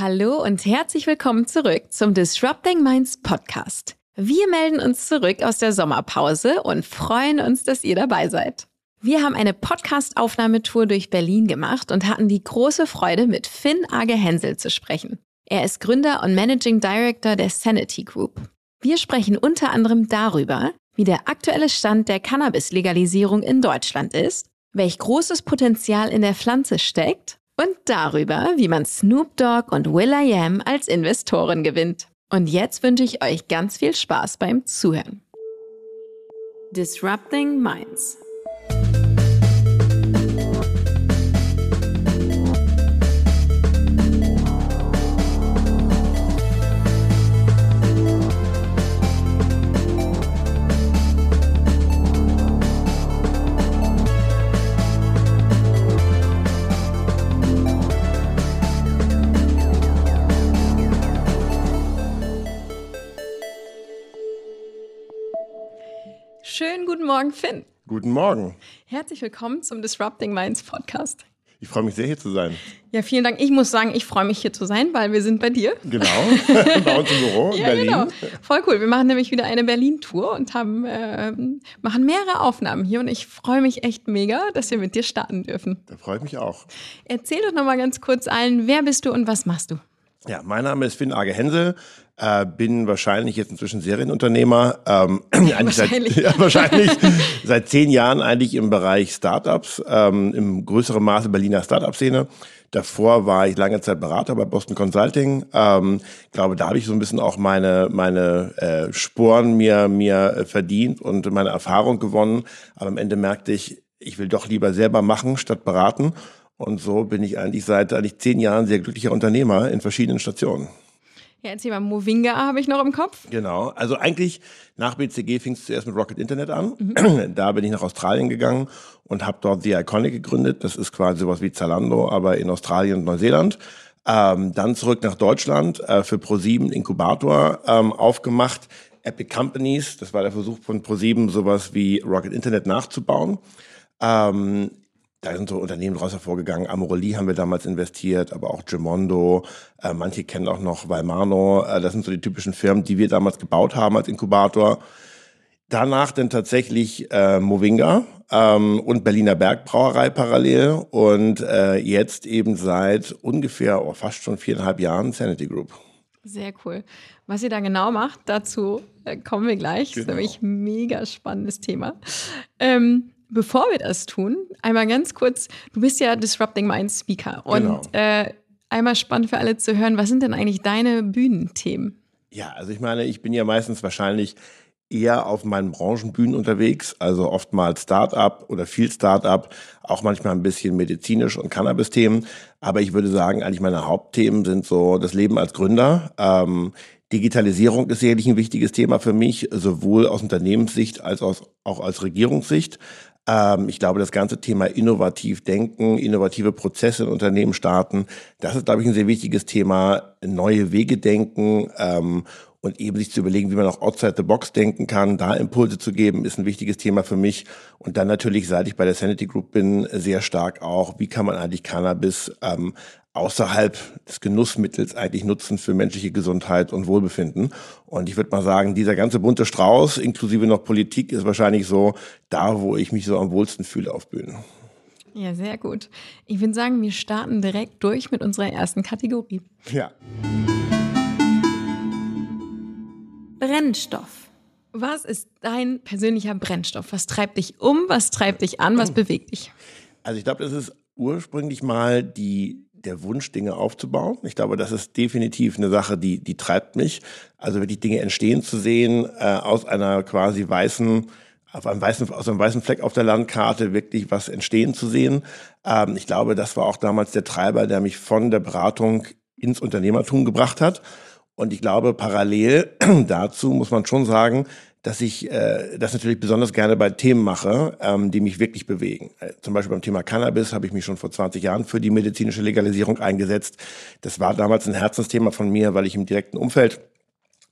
Hallo und herzlich willkommen zurück zum Disrupting Minds Podcast. Wir melden uns zurück aus der Sommerpause und freuen uns, dass ihr dabei seid. Wir haben eine Podcast-Aufnahmetour durch Berlin gemacht und hatten die große Freude, mit Finn Age Hensel zu sprechen. Er ist Gründer und Managing Director der Sanity Group. Wir sprechen unter anderem darüber, wie der aktuelle Stand der Cannabis-Legalisierung in Deutschland ist, welch großes Potenzial in der Pflanze steckt und darüber, wie man Snoop Dogg und Will.i.am als Investoren gewinnt. Und jetzt wünsche ich euch ganz viel Spaß beim Zuhören. Disrupting Minds Schönen guten Morgen, Finn. Guten Morgen. Herzlich willkommen zum Disrupting Minds Podcast. Ich freue mich sehr, hier zu sein. Ja, vielen Dank. Ich muss sagen, ich freue mich, hier zu sein, weil wir sind bei dir. Genau, bei uns im Büro in ja, Berlin. Genau. Voll cool. Wir machen nämlich wieder eine Berlin-Tour und haben, äh, machen mehrere Aufnahmen hier und ich freue mich echt mega, dass wir mit dir starten dürfen. Da freue ich mich auch. Erzähl doch nochmal ganz kurz allen, wer bist du und was machst du? Ja, mein Name ist Finn Age Hensel, äh, bin wahrscheinlich jetzt inzwischen Serienunternehmer. Ähm, wahrscheinlich. Seit, ja, wahrscheinlich seit zehn Jahren eigentlich im Bereich Startups, ähm, im größeren Maße Berliner Startup-Szene. Davor war ich lange Zeit Berater bei Boston Consulting. Ähm, glaube, da habe ich so ein bisschen auch meine meine äh, Sporen mir mir verdient und meine Erfahrung gewonnen. Aber am Ende merkte ich, ich will doch lieber selber machen statt beraten und so bin ich eigentlich seit eigentlich zehn Jahren sehr glücklicher Unternehmer in verschiedenen Stationen. Ja, erzähl mal, Movinga habe ich noch im Kopf. Genau, also eigentlich nach BCG fing es zuerst mit Rocket Internet an. Mhm. Da bin ich nach Australien gegangen und habe dort The Iconic gegründet. Das ist quasi sowas wie Zalando, aber in Australien und Neuseeland. Ähm, dann zurück nach Deutschland äh, für Pro7 Inkubator ähm, aufgemacht. Epic Companies, das war der Versuch von Pro7, sowas wie Rocket Internet nachzubauen. Ähm, da sind so Unternehmen daraus hervorgegangen. Amorelli haben wir damals investiert, aber auch Gemondo. Äh, manche kennen auch noch Valmano. Äh, das sind so die typischen Firmen, die wir damals gebaut haben als Inkubator. Danach dann tatsächlich äh, Movinga ähm, und Berliner Bergbrauerei parallel und äh, jetzt eben seit ungefähr oh, fast schon viereinhalb Jahren Sanity Group. Sehr cool. Was ihr da genau macht, dazu äh, kommen wir gleich. Genau. Das ist genau. nämlich ein mega spannendes Thema. Ähm, bevor wir das tun, einmal ganz kurz, du bist ja Disrupting Minds Speaker und genau. äh, einmal spannend für alle zu hören, was sind denn eigentlich deine Bühnenthemen? Ja, also ich meine, ich bin ja meistens wahrscheinlich eher auf meinen Branchenbühnen unterwegs, also oftmals Start-up oder viel Start-up, auch manchmal ein bisschen medizinisch und Cannabis-Themen. Aber ich würde sagen, eigentlich meine Hauptthemen sind so das Leben als Gründer. Ähm, Digitalisierung ist sicherlich ein wichtiges Thema für mich, sowohl aus Unternehmenssicht als auch als Regierungssicht. Ähm, ich glaube, das ganze Thema innovativ denken, innovative Prozesse in Unternehmen starten, das ist, glaube ich, ein sehr wichtiges Thema. Neue Wege denken ähm, und eben sich zu überlegen, wie man auch outside the box denken kann, da Impulse zu geben, ist ein wichtiges Thema für mich. Und dann natürlich, seit ich bei der Sanity Group bin, sehr stark auch, wie kann man eigentlich Cannabis ähm, außerhalb des Genussmittels eigentlich nutzen für menschliche Gesundheit und Wohlbefinden. Und ich würde mal sagen, dieser ganze bunte Strauß, inklusive noch Politik, ist wahrscheinlich so da, wo ich mich so am wohlsten fühle auf Bühnen. Ja, sehr gut. Ich würde sagen, wir starten direkt durch mit unserer ersten Kategorie. Ja. Brennstoff. Was ist dein persönlicher Brennstoff? Was treibt dich um? Was treibt dich an? Was bewegt dich? Also ich glaube, das ist ursprünglich mal die der Wunsch, Dinge aufzubauen. Ich glaube, das ist definitiv eine Sache, die, die treibt mich. Also wirklich Dinge entstehen zu sehen, äh, aus einer quasi weißen, auf einem weißen, aus einem weißen Fleck auf der Landkarte wirklich was entstehen zu sehen. Ähm, ich glaube, das war auch damals der Treiber, der mich von der Beratung ins Unternehmertum gebracht hat. Und ich glaube, parallel dazu muss man schon sagen, dass ich äh, das natürlich besonders gerne bei Themen mache, ähm, die mich wirklich bewegen. Äh, zum Beispiel beim Thema Cannabis habe ich mich schon vor 20 Jahren für die medizinische Legalisierung eingesetzt. Das war damals ein Herzensthema von mir, weil ich im direkten Umfeld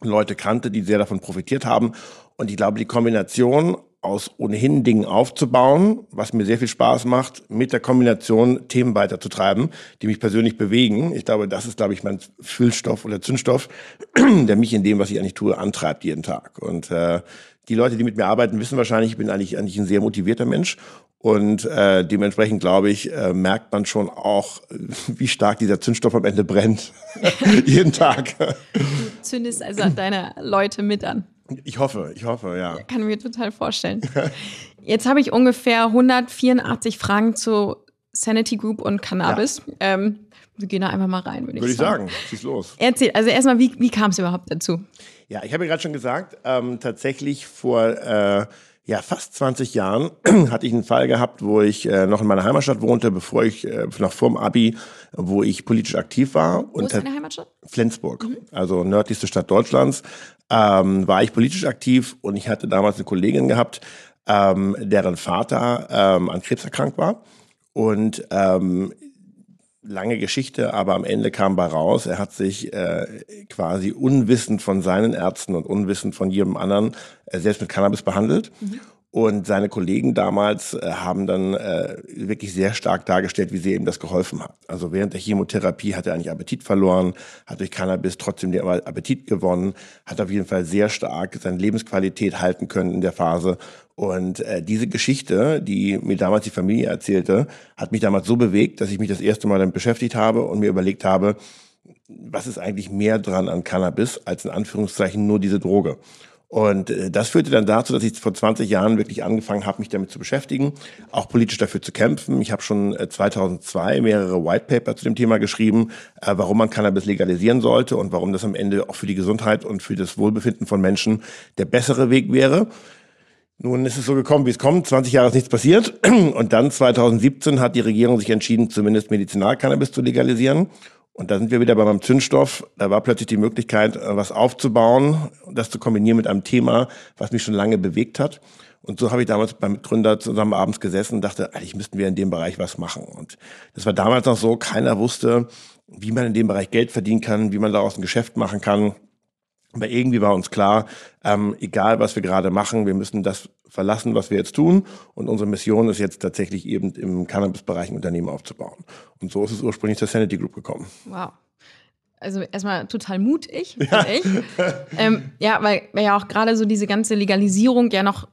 Leute kannte, die sehr davon profitiert haben. Und ich glaube, die Kombination aus ohnehin Dingen aufzubauen, was mir sehr viel Spaß macht, mit der Kombination Themen weiterzutreiben, die mich persönlich bewegen. Ich glaube, das ist, glaube ich, mein Füllstoff oder Zündstoff, der mich in dem, was ich eigentlich tue, antreibt jeden Tag. Und äh, die Leute, die mit mir arbeiten, wissen wahrscheinlich, ich bin eigentlich, eigentlich ein sehr motivierter Mensch. Und äh, dementsprechend, glaube ich, äh, merkt man schon auch, wie stark dieser Zündstoff am Ende brennt. jeden Tag. Du zündest also deine Leute mit an. Ich hoffe, ich hoffe, ja. Kann mir total vorstellen. Jetzt habe ich ungefähr 184 Fragen zu Sanity Group und Cannabis. Ja. Ähm, wir gehen da einfach mal rein, würde, würde ich sagen. Würde ich sagen, schieß los. Erzähl, also erstmal, wie, wie kam es überhaupt dazu? Ja, ich habe ja gerade schon gesagt, ähm, tatsächlich vor äh, ja, fast 20 Jahren hatte ich einen Fall gehabt, wo ich äh, noch in meiner Heimatstadt wohnte, bevor ich, äh, noch vorm Abi, wo ich politisch aktiv war. Wo und ist deine Heimatstadt? Flensburg, mhm. also nördlichste Stadt Deutschlands ähm, war ich politisch aktiv und ich hatte damals eine Kollegin gehabt, ähm, deren Vater ähm, an Krebs erkrankt war. Und ähm, lange Geschichte, aber am Ende kam bei raus, er hat sich äh, quasi unwissend von seinen Ärzten und unwissend von jedem anderen äh, selbst mit Cannabis behandelt. Mhm. Und seine Kollegen damals äh, haben dann äh, wirklich sehr stark dargestellt, wie sehr ihm das geholfen hat. Also während der Chemotherapie hat er eigentlich Appetit verloren, hat durch Cannabis trotzdem den Appetit gewonnen, hat auf jeden Fall sehr stark seine Lebensqualität halten können in der Phase. Und äh, diese Geschichte, die mir damals die Familie erzählte, hat mich damals so bewegt, dass ich mich das erste Mal damit beschäftigt habe und mir überlegt habe, was ist eigentlich mehr dran an Cannabis als in Anführungszeichen nur diese Droge. Und äh, das führte dann dazu, dass ich vor 20 Jahren wirklich angefangen habe, mich damit zu beschäftigen, auch politisch dafür zu kämpfen. Ich habe schon 2002 äh, mehrere White Paper zu dem Thema geschrieben, äh, warum man Cannabis legalisieren sollte und warum das am Ende auch für die Gesundheit und für das Wohlbefinden von Menschen der bessere Weg wäre. Nun ist es so gekommen, wie es kommt. 20 Jahre ist nichts passiert. Und dann 2017 hat die Regierung sich entschieden, zumindest Medizinalcannabis zu legalisieren. Und da sind wir wieder bei meinem Zündstoff. Da war plötzlich die Möglichkeit, äh, was aufzubauen, das zu kombinieren mit einem Thema, was mich schon lange bewegt hat. Und so habe ich damals beim Gründer zusammen abends gesessen und dachte, eigentlich müssten wir in dem Bereich was machen. Und das war damals noch so, keiner wusste, wie man in dem Bereich Geld verdienen kann, wie man daraus ein Geschäft machen kann. Aber irgendwie war uns klar, ähm, egal was wir gerade machen, wir müssen das verlassen, was wir jetzt tun. Und unsere Mission ist jetzt tatsächlich eben im Cannabis-Bereich ein Unternehmen aufzubauen. Und so ist es ursprünglich zur Sanity Group gekommen. Wow. Also erstmal total mutig, ja. ich. ähm, ja, weil, weil ja auch gerade so diese ganze Legalisierung ja noch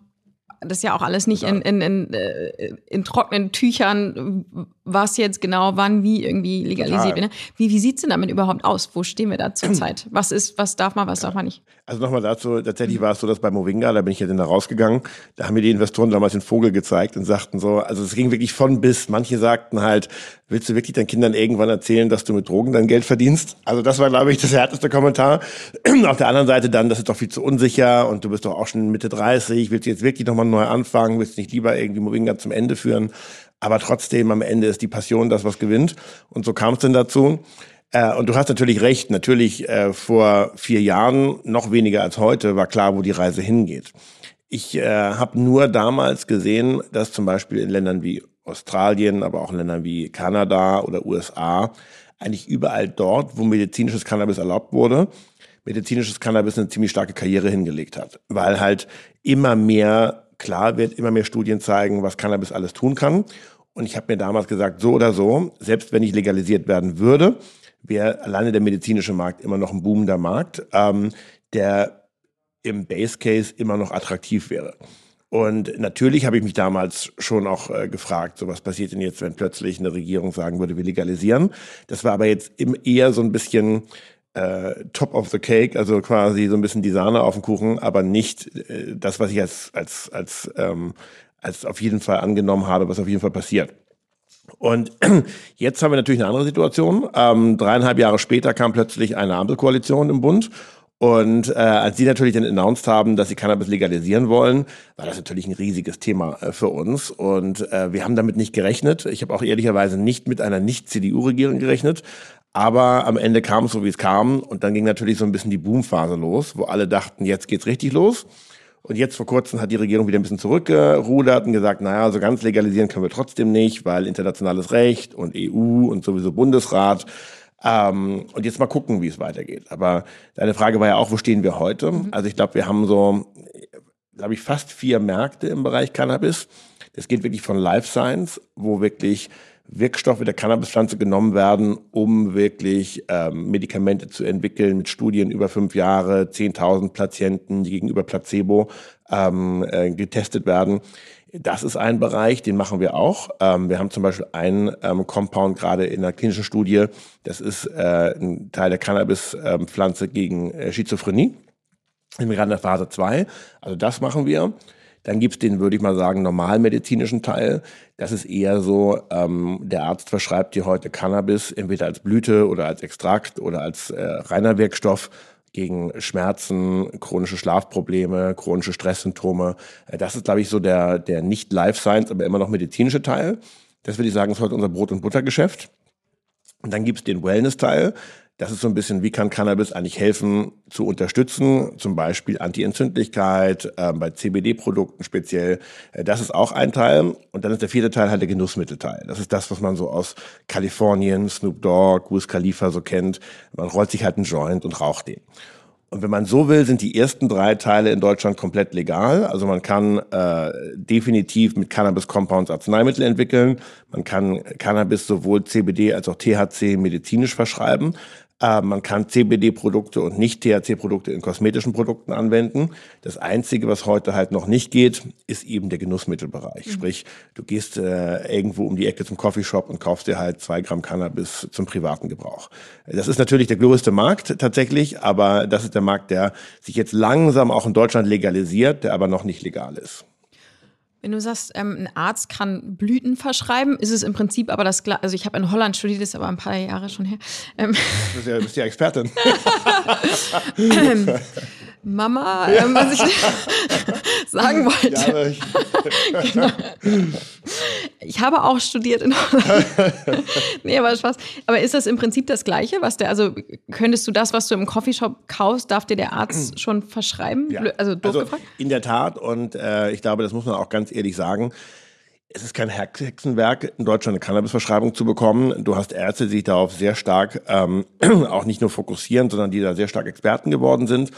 das ist ja auch alles nicht in, in, in, äh, in trockenen Tüchern, was jetzt genau wann wie irgendwie legalisiert wird. Ne? Wie, wie sieht's denn damit überhaupt aus? Wo stehen wir da zurzeit? Was ist, was darf man, was darf man nicht? Also nochmal dazu, tatsächlich war es so, dass bei Movinga, da bin ich ja dann da rausgegangen, da haben mir die Investoren damals den Vogel gezeigt und sagten so, also es ging wirklich von bis. Manche sagten halt, willst du wirklich deinen Kindern irgendwann erzählen, dass du mit Drogen dein Geld verdienst? Also das war, glaube ich, das härteste Kommentar. Auf der anderen Seite dann, das ist doch viel zu unsicher und du bist doch auch schon Mitte 30, willst du jetzt wirklich nochmal neu anfangen, willst nicht lieber irgendwie Movinga zum Ende führen? Aber trotzdem, am Ende ist die Passion das, was gewinnt. Und so kam es denn dazu. Äh, und du hast natürlich recht, natürlich äh, vor vier Jahren, noch weniger als heute, war klar, wo die Reise hingeht. Ich äh, habe nur damals gesehen, dass zum Beispiel in Ländern wie Australien, aber auch in Ländern wie Kanada oder USA, eigentlich überall dort, wo medizinisches Cannabis erlaubt wurde, medizinisches Cannabis eine ziemlich starke Karriere hingelegt hat, weil halt immer mehr klar wird, immer mehr Studien zeigen, was Cannabis alles tun kann. Und ich habe mir damals gesagt, so oder so, selbst wenn ich legalisiert werden würde, wäre alleine der medizinische Markt immer noch ein boomender Markt, ähm, der im Base Case immer noch attraktiv wäre. Und natürlich habe ich mich damals schon auch äh, gefragt, so was passiert denn jetzt, wenn plötzlich eine Regierung sagen würde, wir legalisieren. Das war aber jetzt eher so ein bisschen äh, Top of the Cake, also quasi so ein bisschen die Sahne auf dem Kuchen, aber nicht äh, das, was ich als, als, als, ähm, als auf jeden Fall angenommen habe, was auf jeden Fall passiert. Und jetzt haben wir natürlich eine andere Situation. Ähm, dreieinhalb Jahre später kam plötzlich eine Ampelkoalition im Bund und äh, als sie natürlich dann announced haben, dass sie Cannabis legalisieren wollen, war das natürlich ein riesiges Thema äh, für uns. Und äh, wir haben damit nicht gerechnet. Ich habe auch ehrlicherweise nicht mit einer Nicht-CDU-Regierung gerechnet. Aber am Ende kam es so, wie es kam. Und dann ging natürlich so ein bisschen die Boomphase los, wo alle dachten, jetzt geht's richtig los. Und jetzt vor kurzem hat die Regierung wieder ein bisschen zurückgerudert und gesagt, naja, so ganz legalisieren können wir trotzdem nicht, weil internationales Recht und EU und sowieso Bundesrat. Ähm, und jetzt mal gucken, wie es weitergeht. Aber deine Frage war ja auch, wo stehen wir heute? Mhm. Also ich glaube, wir haben so glaube ich, fast vier Märkte im Bereich Cannabis. Das geht wirklich von Life Science, wo wirklich Wirkstoffe der Cannabispflanze genommen werden, um wirklich ähm, Medikamente zu entwickeln mit Studien über fünf Jahre, 10.000 Patienten, die gegenüber Placebo ähm, äh, getestet werden. Das ist ein Bereich, den machen wir auch. Ähm, wir haben zum Beispiel einen ähm, Compound gerade in der klinischen Studie. Das ist äh, ein Teil der Cannabispflanze gegen äh, Schizophrenie. Sind wir gerade in der Phase 2. Also das machen wir. Dann gibt's den, würde ich mal sagen, normalmedizinischen Teil. Das ist eher so, ähm, der Arzt verschreibt dir heute Cannabis, entweder als Blüte oder als Extrakt oder als äh, reiner Wirkstoff gegen Schmerzen, chronische Schlafprobleme, chronische Stresssymptome. Äh, das ist, glaube ich, so der, der nicht Life Science, aber immer noch medizinische Teil. Das würde ich sagen, ist heute unser Brot- und Buttergeschäft. Und dann gibt's den Wellness-Teil. Das ist so ein bisschen, wie kann Cannabis eigentlich helfen zu unterstützen, zum Beispiel Anti-Entzündlichkeit, äh, bei CBD-Produkten speziell. Äh, das ist auch ein Teil. Und dann ist der vierte Teil halt der Genussmittelteil. Das ist das, was man so aus Kalifornien, Snoop Dogg, Wiz Khalifa so kennt. Man rollt sich halt einen Joint und raucht den. Und wenn man so will, sind die ersten drei Teile in Deutschland komplett legal. Also man kann äh, definitiv mit Cannabis-Compounds Arzneimittel entwickeln. Man kann Cannabis sowohl CBD als auch THC medizinisch verschreiben. Äh, man kann CBD-Produkte und nicht THC-Produkte in kosmetischen Produkten anwenden. Das Einzige, was heute halt noch nicht geht, ist eben der Genussmittelbereich. Mhm. Sprich, du gehst äh, irgendwo um die Ecke zum Coffeeshop und kaufst dir halt zwei Gramm Cannabis zum privaten Gebrauch. Das ist natürlich der größte Markt tatsächlich, aber das ist der Markt, der sich jetzt langsam auch in Deutschland legalisiert, der aber noch nicht legal ist. Wenn du sagst, ähm, ein Arzt kann Blüten verschreiben, ist es im Prinzip aber das gleiche. Also ich habe in Holland studiert, das ist aber ein paar Jahre schon her. Ähm. Du bist ja, bist ja Expertin. Mama, ähm, was ich sagen wollte. Ja, ich, genau. ich habe auch studiert in Holland. nee, aber Spaß. Aber ist das im Prinzip das Gleiche, was der, also könntest du das, was du im Coffeeshop kaufst, darf dir der Arzt schon verschreiben? Ja. Also, also in der Tat und äh, ich glaube, das muss man auch ganz ehrlich sagen es ist kein Hexenwerk, in Deutschland eine Cannabisverschreibung zu bekommen. Du hast Ärzte, die sich darauf sehr stark ähm, auch nicht nur fokussieren, sondern die da sehr stark Experten geworden sind.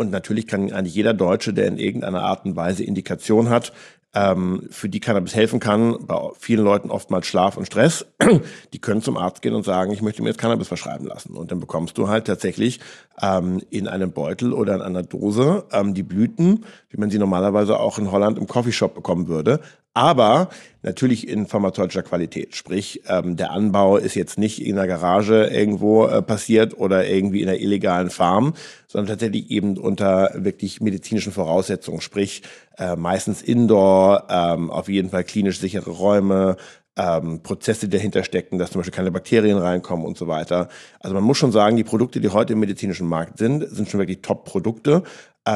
Und natürlich kann eigentlich jeder Deutsche, der in irgendeiner Art und Weise Indikation hat, ähm, für die Cannabis helfen kann, bei vielen Leuten oftmals Schlaf und Stress, die können zum Arzt gehen und sagen, ich möchte mir jetzt Cannabis verschreiben lassen. Und dann bekommst du halt tatsächlich ähm, in einem Beutel oder in einer Dose ähm, die Blüten, wie man sie normalerweise auch in Holland im Coffeeshop bekommen würde, aber natürlich in pharmazeutischer Qualität. Sprich, ähm, der Anbau ist jetzt nicht in der Garage irgendwo äh, passiert oder irgendwie in einer illegalen Farm, sondern tatsächlich eben unter wirklich medizinischen Voraussetzungen. Sprich, äh, meistens Indoor, ähm, auf jeden Fall klinisch sichere Räume, ähm, Prozesse, dahinter stecken, dass zum Beispiel keine Bakterien reinkommen und so weiter. Also man muss schon sagen, die Produkte, die heute im medizinischen Markt sind, sind schon wirklich Top-Produkte,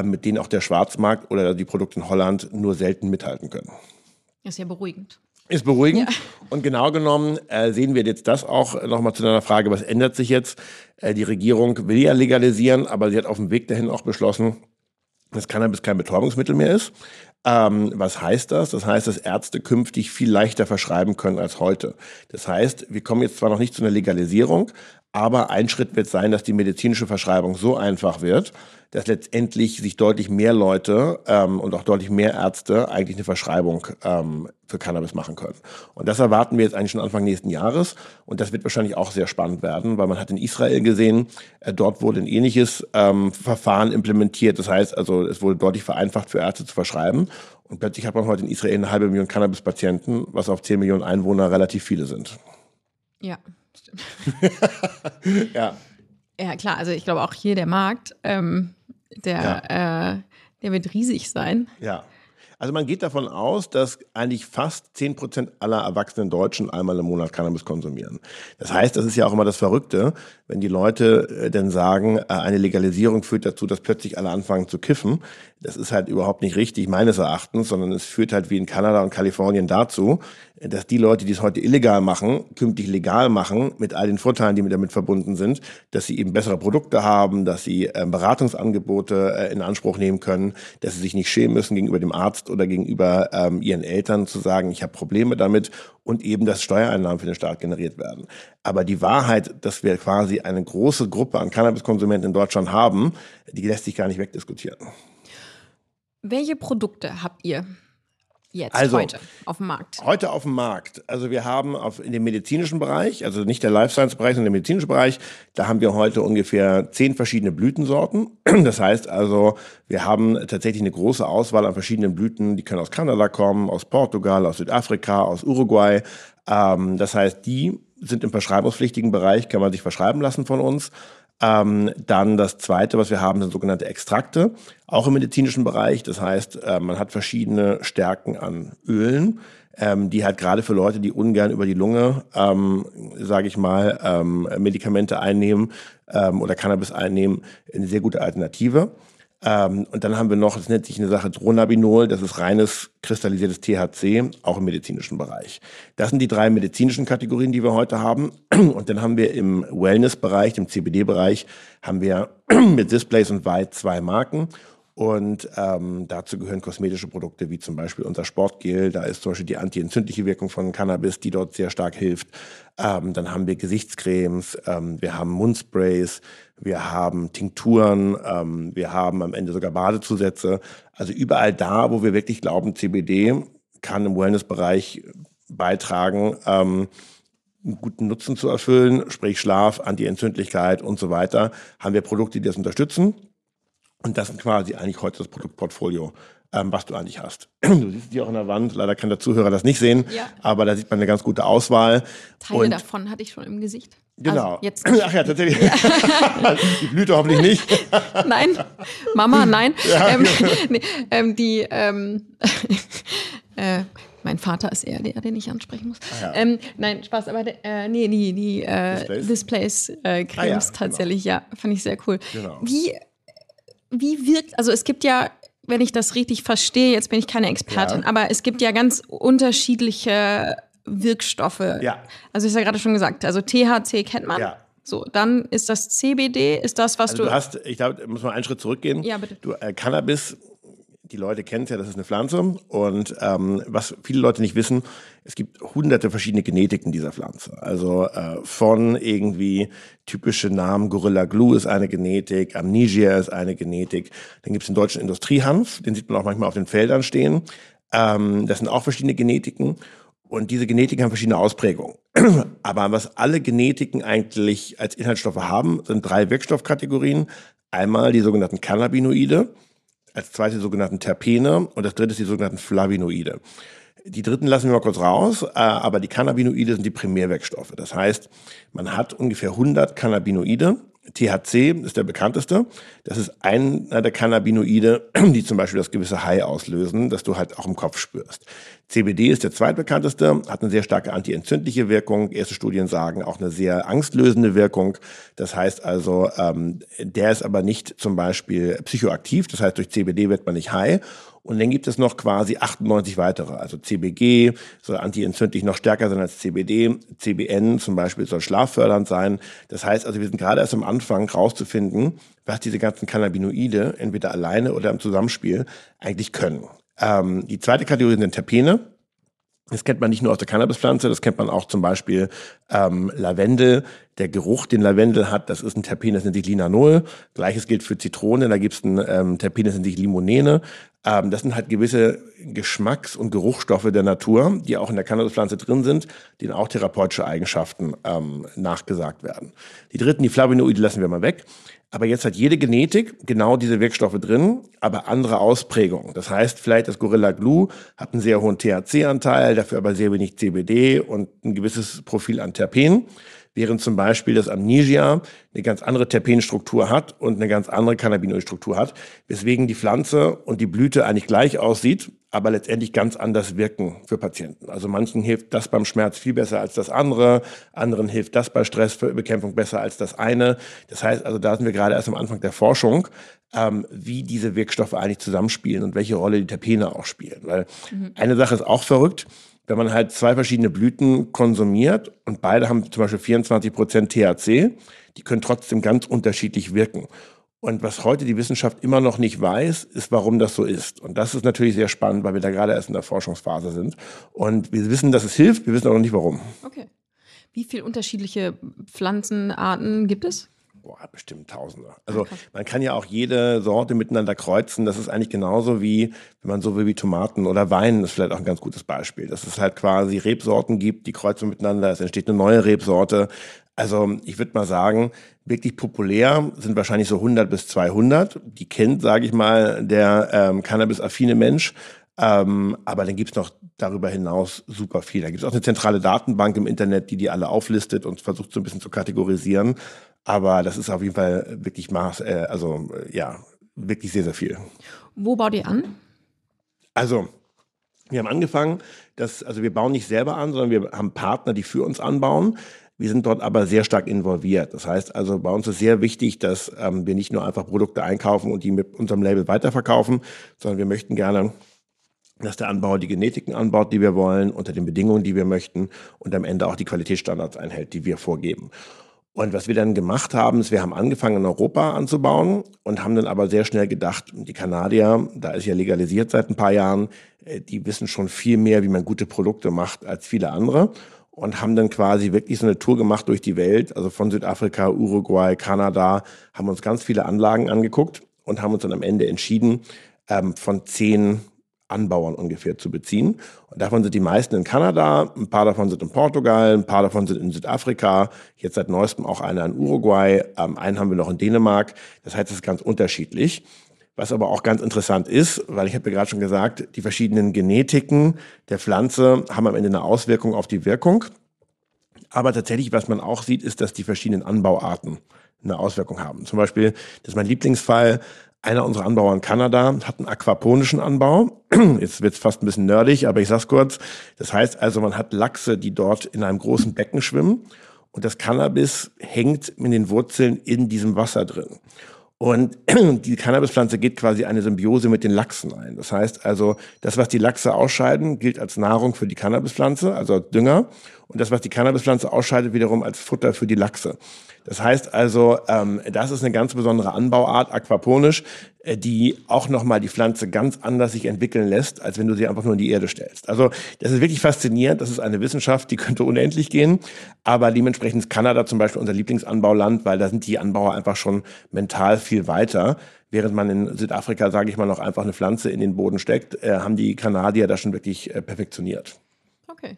mit denen auch der Schwarzmarkt oder die Produkte in Holland nur selten mithalten können. Ist ja beruhigend. Ist beruhigend. Ja. Und genau genommen äh, sehen wir jetzt das auch nochmal zu deiner Frage, was ändert sich jetzt? Äh, die Regierung will ja legalisieren, aber sie hat auf dem Weg dahin auch beschlossen, dass Cannabis kein Betäubungsmittel mehr ist. Ähm, was heißt das? Das heißt, dass Ärzte künftig viel leichter verschreiben können als heute. Das heißt, wir kommen jetzt zwar noch nicht zu einer Legalisierung, aber ein Schritt wird sein, dass die medizinische Verschreibung so einfach wird, dass letztendlich sich deutlich mehr Leute ähm, und auch deutlich mehr Ärzte eigentlich eine Verschreibung ähm, für Cannabis machen können. Und das erwarten wir jetzt eigentlich schon Anfang nächsten Jahres. Und das wird wahrscheinlich auch sehr spannend werden, weil man hat in Israel gesehen, äh, dort wurde ein ähnliches ähm, Verfahren implementiert. Das heißt also, es wurde deutlich vereinfacht für Ärzte zu verschreiben. Und plötzlich hat man heute in Israel eine halbe Million Cannabis-Patienten, was auf 10 Millionen Einwohner relativ viele sind. Ja, stimmt. ja. Ja, klar. Also ich glaube auch hier der Markt, ähm, der, ja. äh, der wird riesig sein. Ja. Also man geht davon aus, dass eigentlich fast 10 Prozent aller erwachsenen Deutschen einmal im Monat Cannabis konsumieren. Das heißt, das ist ja auch immer das Verrückte, wenn die Leute äh, dann sagen, äh, eine Legalisierung führt dazu, dass plötzlich alle anfangen zu kiffen. Das ist halt überhaupt nicht richtig, meines Erachtens, sondern es führt halt wie in Kanada und Kalifornien dazu, dass die Leute, die es heute illegal machen, künftig legal machen, mit all den Vorteilen, die damit verbunden sind, dass sie eben bessere Produkte haben, dass sie äh, Beratungsangebote äh, in Anspruch nehmen können, dass sie sich nicht schämen müssen gegenüber dem Arzt oder gegenüber ähm, ihren Eltern zu sagen, ich habe Probleme damit und eben, dass Steuereinnahmen für den Staat generiert werden. Aber die Wahrheit, dass wir quasi eine große Gruppe an Cannabiskonsumenten in Deutschland haben, die lässt sich gar nicht wegdiskutieren. Welche Produkte habt ihr jetzt Also, heute auf dem Markt? Heute auf dem Markt. Also wir haben auf, in dem medizinischen Bereich, also nicht der Life Science Bereich, sondern der medizinische Bereich, da haben wir heute ungefähr zehn verschiedene Blütensorten. Das heißt also, wir haben tatsächlich eine große Auswahl an verschiedenen Blüten. Die können aus Kanada kommen, aus Portugal, aus Südafrika, aus Uruguay. Ähm, das heißt, die sind im verschreibungspflichtigen Bereich, kann man sich verschreiben lassen von uns. Ähm, dann das zweite, was wir haben, sind sogenannte Extrakte, auch im medizinischen Bereich. Das heißt, äh, man hat verschiedene Stärken an Ölen, ähm, die halt gerade für Leute, die ungern über die Lunge, ähm, sage ich mal, ähm, Medikamente einnehmen ähm, oder Cannabis einnehmen, eine sehr gute Alternative. Ähm, und dann haben wir noch, das nennt sich eine Sache Dronabinol, das ist reines kristallisiertes THC, auch im medizinischen Bereich. Das sind die drei medizinischen Kategorien, die wir heute haben. Und dann haben wir im Wellness-Bereich, im CBD-Bereich, haben wir mit Displays und White zwei Marken. Und ähm, dazu gehören kosmetische Produkte wie zum Beispiel unser Sportgel. Da ist zum Beispiel die antientzündliche Wirkung von Cannabis, die dort sehr stark hilft. Ähm, dann haben wir Gesichtscremes, ähm, wir haben Mundsprays, wir haben Tinkturen, ähm, wir haben am Ende sogar Badezusätze. Also überall da, wo wir wirklich glauben, CBD kann im Wellnessbereich beitragen, ähm, einen guten Nutzen zu erfüllen, sprich Schlaf, Antientzündlichkeit und so weiter, haben wir Produkte, die das unterstützen. Und das ist quasi eigentlich heute das Produktportfolio, ähm, was du eigentlich hast. Du siehst die auch an der Wand. Leider kann der Zuhörer das nicht sehen, Ja. aber da sieht man eine ganz gute Auswahl. Teile Und- davon hatte ich schon im Gesicht. Genau. Also. Ach ja, tatsächlich. die Blüte hoffentlich nicht. Nein, Mama, nein. ähm, nee, ähm, die, ähm, äh, mein Vater ist eher der, den ich ansprechen muss. ja. ähm, nein, Spaß, aber äh, nee, die, die äh, Displays? Displays, äh, Cremes Ah ja, tatsächlich, ja, fand ich sehr cool. Genau. Wie, wie wirkt, also es gibt ja, wenn ich das richtig verstehe, jetzt bin ich keine Expertin, Ja. aber es gibt ja ganz unterschiedliche Wirkstoffe. Ja. Also ist ja gerade schon gesagt, also THC kennt man. Ja. So, dann ist das CBD, ist das, was Also du du hast, ich glaube, da muss man einen Schritt zurückgehen. Ja, bitte. Du, äh, Cannabis, die Leute kennen es ja, das ist eine Pflanze. Und ähm, was viele Leute nicht wissen, es gibt hunderte verschiedene Genetiken dieser Pflanze. Also äh, von irgendwie typische Namen, Gorilla Glue ist eine Genetik, Amnesia ist eine Genetik. Dann gibt es den deutschen Industriehanf, den sieht man auch manchmal auf den Feldern stehen. Ähm, das sind auch verschiedene Genetiken. Und diese Genetiken haben verschiedene Ausprägungen. Aber was alle Genetiken eigentlich als Inhaltsstoffe haben, sind drei Wirkstoffkategorien. Einmal die sogenannten Cannabinoide, als zweite die sogenannten Terpene und das dritte ist die sogenannten Flavinoide. Die dritten lassen wir mal kurz raus, äh, aber die Cannabinoide sind die Primärwirkstoffe. Das heißt, man hat ungefähr 100 Cannabinoide. THC ist der bekannteste. Das ist einer der Cannabinoide, die zum Beispiel das gewisse High auslösen, das du halt auch im Kopf spürst. CBD ist der zweitbekannteste, hat eine sehr starke antientzündliche Wirkung. Erste Studien sagen auch eine sehr angstlösende Wirkung. Das heißt also, ähm, der ist aber nicht zum Beispiel psychoaktiv. Das heißt, durch CBD wird man nicht high. Und dann gibt es noch quasi 98 weitere. Also CBG soll antientzündlich noch stärker sein als CBD. CBN zum Beispiel soll schlaffördernd sein. Das heißt also, wir sind gerade erst am Anfang rauszufinden, was diese ganzen Cannabinoide entweder alleine oder im Zusammenspiel eigentlich können. Ähm, die zweite Kategorie sind Terpene. Das kennt man nicht nur aus der Cannabispflanze, das kennt man auch zum Beispiel ähm, Lavendel. Der Geruch, den Lavendel hat, das ist ein Terpen, das nennt sich Linanol. Gleiches gilt für Zitrone, da gibt es ein ähm, Terpen, das nennt sich Limonene. Ähm, das sind halt gewisse Geschmacks- und Geruchsstoffe der Natur, die auch in der Cannabispflanze drin sind, denen auch therapeutische Eigenschaften ähm, nachgesagt werden. Die dritten, die Flavonoide, lassen wir mal weg. Aber jetzt hat jede Genetik genau diese Wirkstoffe drin, aber andere Ausprägungen. Das heißt, vielleicht das Gorilla Glue hat einen sehr hohen THC-Anteil, dafür aber sehr wenig CBD und ein gewisses Profil an Terpen. Während zum Beispiel das Amnesia eine ganz andere Terpenstruktur hat und eine ganz andere Cannabinoidstruktur hat, weswegen die Pflanze und die Blüte eigentlich gleich aussieht, aber letztendlich ganz anders wirken für Patienten. Also manchen hilft das beim Schmerz viel besser als das andere, anderen hilft das bei Stressbekämpfung besser als das eine. Das heißt also, da sind wir gerade erst am Anfang der Forschung, ähm, wie diese Wirkstoffe eigentlich zusammenspielen und welche Rolle die Terpene auch spielen. Weil eine Sache ist auch verrückt, wenn man halt zwei verschiedene Blüten konsumiert und beide haben zum Beispiel 24 Prozent THC, die können trotzdem ganz unterschiedlich wirken. Und was heute die Wissenschaft immer noch nicht weiß, ist, warum das so ist. Und das ist natürlich sehr spannend, weil wir da gerade erst in der Forschungsphase sind. Und wir wissen, dass es hilft, wir wissen aber noch nicht warum. Okay. Wie viele unterschiedliche Pflanzenarten gibt es? Boah, bestimmt Tausende. Also man kann ja auch jede Sorte miteinander kreuzen. Das ist eigentlich genauso wie, wenn man so will, wie Tomaten oder Wein, das ist vielleicht auch ein ganz gutes Beispiel. Dass es halt quasi Rebsorten gibt, die kreuzen miteinander, es entsteht eine neue Rebsorte. Also ich würde mal sagen, wirklich populär sind wahrscheinlich so 100 bis 200. Die kennt, sage ich mal, der ähm, Cannabis-affine Mensch. Ähm, aber dann gibt's noch darüber hinaus super viel. Da gibt's auch eine zentrale Datenbank im Internet, die die alle auflistet und versucht so ein bisschen zu kategorisieren. Aber das ist auf jeden Fall wirklich Maß, äh, also äh, ja, wirklich sehr, sehr viel. Wo baut ihr an? Also, wir haben angefangen, dass, also wir bauen nicht selber an, sondern wir haben Partner, die für uns anbauen. Wir sind dort aber sehr stark involviert. Das heißt also, bei uns ist sehr wichtig, dass ähm, wir nicht nur einfach Produkte einkaufen und die mit unserem Label weiterverkaufen, sondern wir möchten gerne dass der Anbauer die Genetiken anbaut, die wir wollen, unter den Bedingungen, die wir möchten und am Ende auch die Qualitätsstandards einhält, die wir vorgeben. Und was wir dann gemacht haben, ist, wir haben angefangen in Europa anzubauen und haben dann aber sehr schnell gedacht, die Kanadier, da ist ja legalisiert seit ein paar Jahren, äh, die wissen schon viel mehr, wie man gute Produkte macht als viele andere und haben dann quasi wirklich so eine Tour gemacht durch die Welt, also von Südafrika, Uruguay, Kanada, haben uns ganz viele Anlagen angeguckt und haben uns dann am Ende entschieden, ähm, von zehn Anbauern ungefähr zu beziehen. Und davon sind die meisten in Kanada, ein paar davon sind in Portugal, ein paar davon sind in Südafrika, jetzt seit neuestem auch einer in Uruguay, ähm, einen haben wir noch in Dänemark. Das heißt, es ist ganz unterschiedlich. Was aber auch ganz interessant ist, weil ich habe ja gerade schon gesagt, die verschiedenen Genetiken der Pflanze haben am Ende eine Auswirkung auf die Wirkung. Aber tatsächlich, was man auch sieht, ist, dass die verschiedenen Anbauarten eine Auswirkung haben. Zum Beispiel, das ist mein Lieblingsfall, einer unserer Anbauer in Kanada hat einen aquaponischen Anbau. Jetzt wird's fast ein bisschen nerdig, aber ich sag's kurz. Das heißt also, man hat Lachse, die dort in einem großen Becken schwimmen und das Cannabis hängt mit den Wurzeln in diesem Wasser drin. Und die Cannabispflanze geht quasi eine Symbiose mit den Lachsen ein. Das heißt also, das, was die Lachse ausscheiden, gilt als Nahrung für die Cannabispflanze, also als Dünger. Und das, was die Cannabispflanze ausscheidet, wiederum als Futter für die Lachse. Das heißt also, ähm, das ist eine ganz besondere Anbauart, aquaponisch, äh, die auch nochmal die Pflanze ganz anders sich entwickeln lässt, als wenn du sie einfach nur in die Erde stellst. Also das ist wirklich faszinierend. Das ist eine Wissenschaft, die könnte unendlich gehen. Aber dementsprechend ist Kanada zum Beispiel unser Lieblingsanbauland, weil da sind die Anbauer einfach schon mental viel weiter. Während man in Südafrika, sage ich mal, noch einfach eine Pflanze in den Boden steckt, äh, haben die Kanadier das schon wirklich äh, perfektioniert. Okay.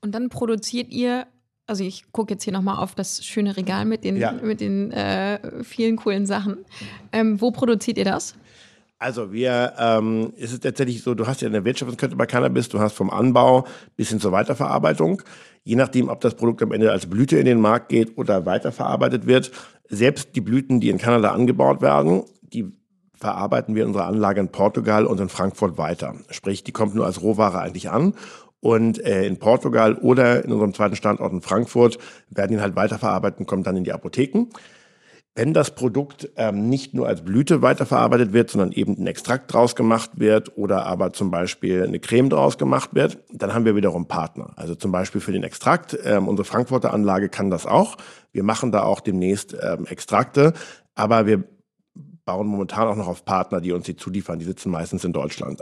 Und dann produziert ihr also ich gucke jetzt hier nochmal auf das schöne Regal mit den, ja. mit den äh, vielen coolen Sachen. Ähm, wo produziert ihr das? Also wir, ähm, ist es tatsächlich so, du hast ja eine Wirtschaftskette bei Cannabis, du hast vom Anbau bis hin zur Weiterverarbeitung. Je nachdem, ob das Produkt am Ende als Blüte in den Markt geht oder weiterverarbeitet wird. Selbst die Blüten, die in Kanada angebaut werden, die verarbeiten wir in unserer Anlage in Portugal und in Frankfurt weiter. Sprich, die kommt nur als Rohware eigentlich an und äh, in Portugal oder in unserem zweiten Standort in Frankfurt werden ihn halt weiterverarbeitet und kommt dann in die Apotheken. Wenn das Produkt ähm, nicht nur als Blüte weiterverarbeitet wird, sondern eben ein Extrakt draus gemacht wird oder aber zum Beispiel eine Creme draus gemacht wird, dann haben wir wiederum Partner. Also zum Beispiel für den Extrakt, ähm, unsere Frankfurter Anlage kann das auch. Wir machen da auch demnächst ähm, Extrakte, aber wir bauen momentan auch noch auf Partner, die uns die zuliefern. Die sitzen meistens in Deutschland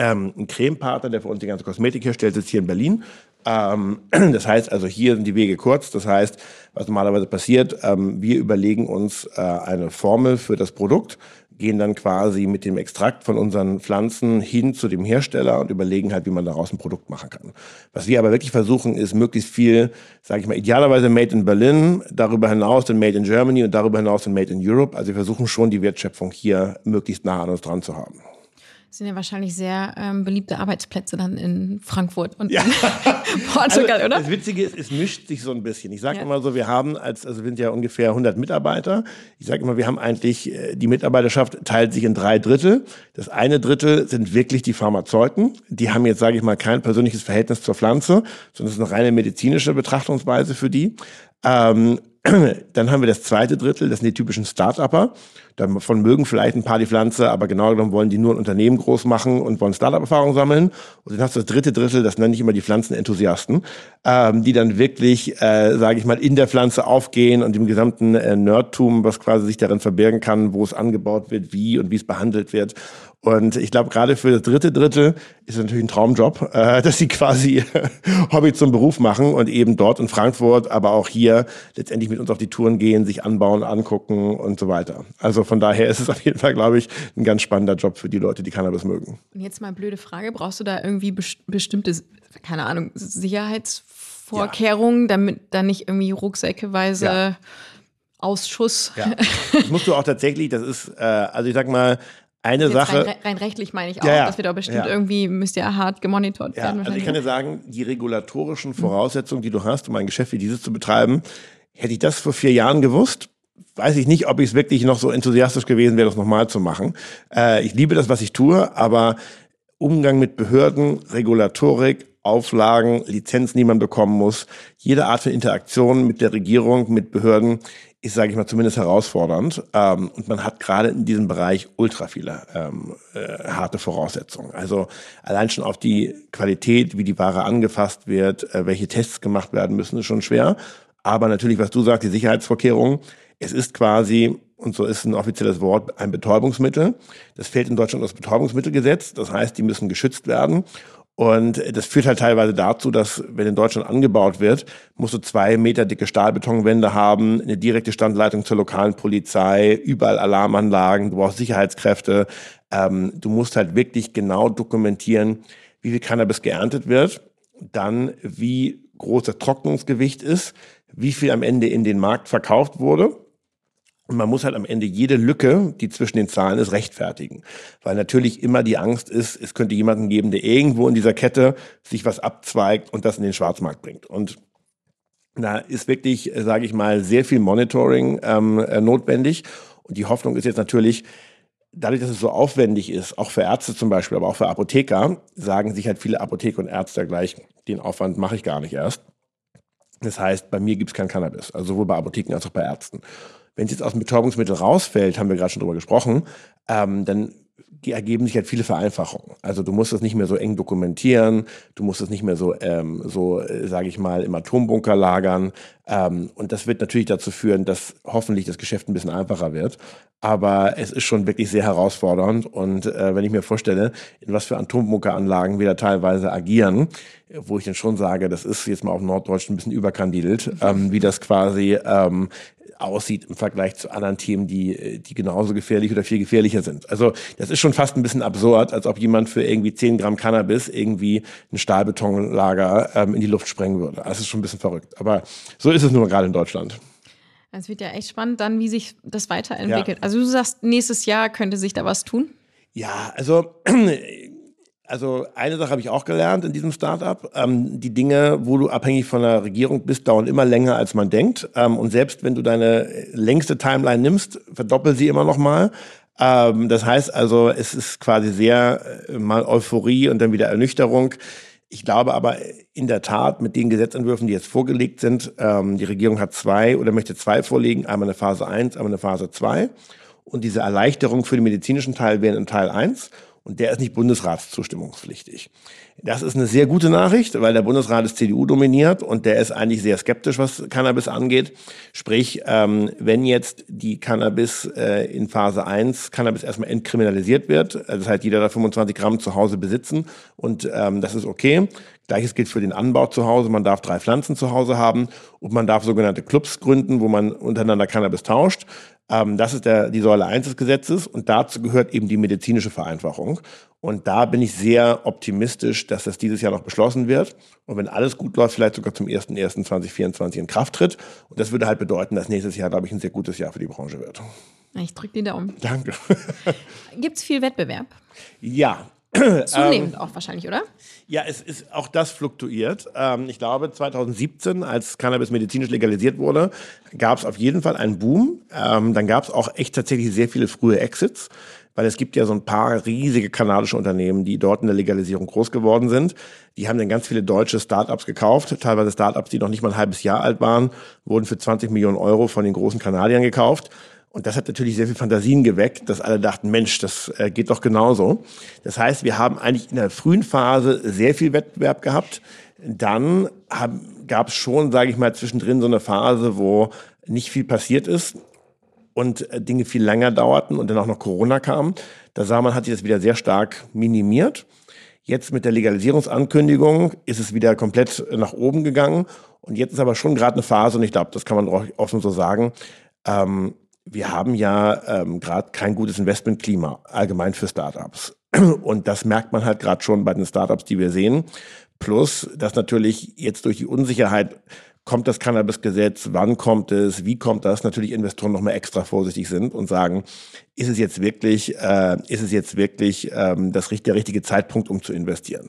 ähm, ein Cremepartner, der für uns die ganze Kosmetik herstellt, sitzt hier in Berlin. Ähm, das heißt also, hier sind die Wege kurz. Das heißt, was normalerweise passiert, ähm, wir überlegen uns äh, eine Formel für das Produkt, gehen dann quasi mit dem Extrakt von unseren Pflanzen hin zu dem Hersteller und überlegen halt, wie man daraus ein Produkt machen kann. Was wir aber wirklich versuchen, ist möglichst viel, sage ich mal, idealerweise Made in Berlin, darüber hinaus dann Made in Germany und darüber hinaus dann Made in Europe. Also wir versuchen schon die Wertschöpfung hier möglichst nah an uns dran zu haben. Das sind ja wahrscheinlich sehr ähm, beliebte Arbeitsplätze dann in Frankfurt und ja. Portugal, also, oder? Das Witzige ist, es mischt sich so ein bisschen. Ich sage ja. immer so, wir haben als, also wir sind ja ungefähr 100 Mitarbeiter. Ich sage immer, wir haben eigentlich, äh, die Mitarbeiterschaft teilt sich in drei Drittel. Das eine Drittel sind wirklich die Pharmazeuten. Die haben jetzt, sage ich mal, kein persönliches Verhältnis zur Pflanze, sondern es ist eine reine medizinische Betrachtungsweise für die. Ähm, dann haben wir das zweite Drittel, das sind die typischen Start-Upper. Davon mögen vielleicht ein paar die Pflanze, aber genau genommen wollen die nur ein Unternehmen groß machen und wollen Startup-Erfahrung sammeln. Und dann hast du das dritte Drittel, das nenne ich immer die Pflanzenenthusiasten, ähm, die dann wirklich, äh, sage ich mal, in der Pflanze aufgehen und dem gesamten äh, Nerdtum, was quasi sich darin verbergen kann, wo es angebaut wird, wie und wie es behandelt wird. Und ich glaube, gerade für das dritte Drittel ist es natürlich ein Traumjob, äh, dass sie quasi Hobby zum Beruf machen und eben dort in Frankfurt, aber auch hier letztendlich mit uns auf die Touren gehen, sich anbauen, angucken und so weiter. Also von daher ist es auf jeden Fall, glaube ich, ein ganz spannender Job für die Leute, die Cannabis mögen. Und jetzt mal blöde Frage, brauchst du da irgendwie bestimmte, keine Ahnung, Sicherheitsvorkehrungen, ja. damit da nicht irgendwie rucksäckeweise ja. Ausschuss. Ja. Das musst du auch tatsächlich, das ist, äh, also ich sag mal, eine Jetzt Sache. Rein, rein, rechtlich meine ich auch, ja, ja. dass wir da bestimmt ja. irgendwie, müsst ihr hart gemonitort werden. Also ich kann dir sagen, die regulatorischen Voraussetzungen, die du hast, um ein Geschäft wie dieses zu betreiben, hätte ich das vor vier Jahren gewusst, weiß ich nicht, ob ich es wirklich noch so enthusiastisch gewesen wäre, das nochmal zu machen. Äh, ich liebe das, was ich tue, aber Umgang mit Behörden, Regulatorik, Auflagen, Lizenzen, die man bekommen muss, jede Art von Interaktion mit der Regierung, mit Behörden, ist, sage ich mal, zumindest herausfordernd. Ähm, und man hat gerade in diesem Bereich ultra viele ähm, äh, harte Voraussetzungen. Also allein schon auf die Qualität, wie die Ware angefasst wird, äh, welche Tests gemacht werden müssen, ist schon schwer. Aber natürlich, was du sagst, die Sicherheitsvorkehrungen. Es ist quasi, und so ist ein offizielles Wort, ein Betäubungsmittel. Das fällt in Deutschland das Betäubungsmittelgesetz. Das heißt, die müssen geschützt werden. Und das führt halt teilweise dazu, dass, wenn in Deutschland angebaut wird, musst du zwei Meter dicke Stahlbetonwände haben, eine direkte Standleitung zur lokalen Polizei, überall Alarmanlagen, du brauchst Sicherheitskräfte. Ähm, du musst halt wirklich genau dokumentieren, wie viel Cannabis geerntet wird, dann wie groß das Trocknungsgewicht ist, wie viel am Ende in den Markt verkauft wurde man muss halt am Ende jede Lücke, die zwischen den Zahlen ist, rechtfertigen. Weil natürlich immer die Angst ist, es könnte jemanden geben, der irgendwo in dieser Kette sich was abzweigt und das in den Schwarzmarkt bringt. Und da ist wirklich, äh, sage ich mal, sehr viel Monitoring ähm, äh, notwendig. Und die Hoffnung ist jetzt natürlich, dadurch, dass es so aufwendig ist, auch für Ärzte zum Beispiel, aber auch für Apotheker, sagen sich halt viele Apotheker und Ärzte gleich, den Aufwand mache ich gar nicht erst. Das heißt, bei mir gibt es kein Cannabis, also sowohl bei Apotheken als auch bei Ärzten. Wenn es jetzt aus dem Betäubungsmittel rausfällt, haben wir gerade schon drüber gesprochen, ähm, dann ergeben sich halt viele Vereinfachungen. Also du musst es nicht mehr so eng dokumentieren, du musst es nicht mehr so, ähm, so äh, sage ich mal, im Atombunker lagern. Ähm, und das wird natürlich dazu führen, dass hoffentlich das Geschäft ein bisschen einfacher wird. Aber es ist schon wirklich sehr herausfordernd. Und äh, wenn ich mir vorstelle, in was für Atombunkeranlagen wir da teilweise agieren, wo ich dann schon sage, das ist jetzt mal auf Norddeutsch ein bisschen überkandidelt, ähm, wie das quasi ähm, aussieht im Vergleich zu anderen Themen, die, die genauso gefährlich oder viel gefährlicher sind. Also das ist schon fast ein bisschen absurd, als ob jemand für irgendwie 10 Gramm Cannabis irgendwie ein Stahlbetonlager ähm, in die Luft sprengen würde. Das ist schon ein bisschen verrückt. Aber so ist es nur gerade in Deutschland. Es wird ja echt spannend dann, wie sich das weiterentwickelt. Ja. Also du sagst, nächstes Jahr könnte sich da was tun? Ja, also Also eine Sache habe ich auch gelernt in diesem Startup. Ähm, die Dinge, wo du abhängig von der Regierung bist, dauern immer länger, als man denkt. Ähm, und selbst wenn du deine längste Timeline nimmst, verdoppel sie immer noch mal. Ähm, das heißt also, es ist quasi sehr äh, mal Euphorie und dann wieder Ernüchterung. Ich glaube aber in der Tat mit den Gesetzentwürfen, die jetzt vorgelegt sind, ähm, die Regierung hat zwei oder möchte zwei vorlegen, einmal eine Phase 1, einmal eine Phase 2. Und diese Erleichterung für den medizinischen Teil wären in Teil 1 und der ist nicht bundesratszustimmungspflichtig. Das ist eine sehr gute Nachricht, weil der Bundesrat ist CDU dominiert und der ist eigentlich sehr skeptisch, was Cannabis angeht. Sprich, ähm, wenn jetzt die Cannabis äh, in Phase 1 Cannabis erstmal entkriminalisiert wird, äh, das heißt, jeder darf 25 Gramm zu Hause besitzen und ähm, das ist okay. Gleiches gilt für den Anbau zu Hause. Man darf drei Pflanzen zu Hause haben und man darf sogenannte Clubs gründen, wo man untereinander Cannabis tauscht. Ähm, das ist der, die Säule 1 des Gesetzes und dazu gehört eben die medizinische Vereinfachung. Und da bin ich sehr optimistisch, dass das dieses Jahr noch beschlossen wird. Und wenn alles gut läuft, vielleicht sogar zum 01.01.2024 in Kraft tritt. Und das würde halt bedeuten, dass nächstes Jahr, glaube ich, ein sehr gutes Jahr für die Branche wird. Ich drücke die Daumen. Danke. Gibt es viel Wettbewerb? Ja, Zunehmend ähm, auch wahrscheinlich, oder? Ja, es ist auch das fluktuiert. Ähm, ich glaube, 2017, als Cannabis medizinisch legalisiert wurde, gab es auf jeden Fall einen Boom. Ähm, dann gab es auch echt tatsächlich sehr viele frühe Exits, weil es gibt ja so ein paar riesige kanadische Unternehmen, die dort in der Legalisierung groß geworden sind. Die haben dann ganz viele deutsche Startups gekauft, teilweise Startups, die noch nicht mal ein halbes Jahr alt waren, wurden für 20 Millionen Euro von den großen Kanadiern gekauft. Und das hat natürlich sehr viel Fantasien geweckt, dass alle dachten, Mensch, das äh, geht doch genauso. Das heißt, wir haben eigentlich in der frühen Phase sehr viel Wettbewerb gehabt. Dann gab es schon, sage ich mal, zwischendrin so eine Phase, wo nicht viel passiert ist und äh, Dinge viel länger dauerten und dann auch noch Corona kam. Da sah man, hat sich das wieder sehr stark minimiert. Jetzt mit der Legalisierungsankündigung ist es wieder komplett nach oben gegangen. Und jetzt ist aber schon gerade eine Phase, und ich glaube, das kann man offen so sagen, ähm, wir haben ja ähm, gerade kein gutes Investmentklima allgemein für Startups. Und das merkt man halt gerade schon bei den Startups, die wir sehen. Plus, dass natürlich jetzt durch die Unsicherheit kommt das Cannabis-Gesetz, wann kommt es, wie kommt das, natürlich Investoren nochmal extra vorsichtig sind und sagen, ist es jetzt wirklich, äh, ist es jetzt wirklich ähm, das, der richtige Zeitpunkt, um zu investieren?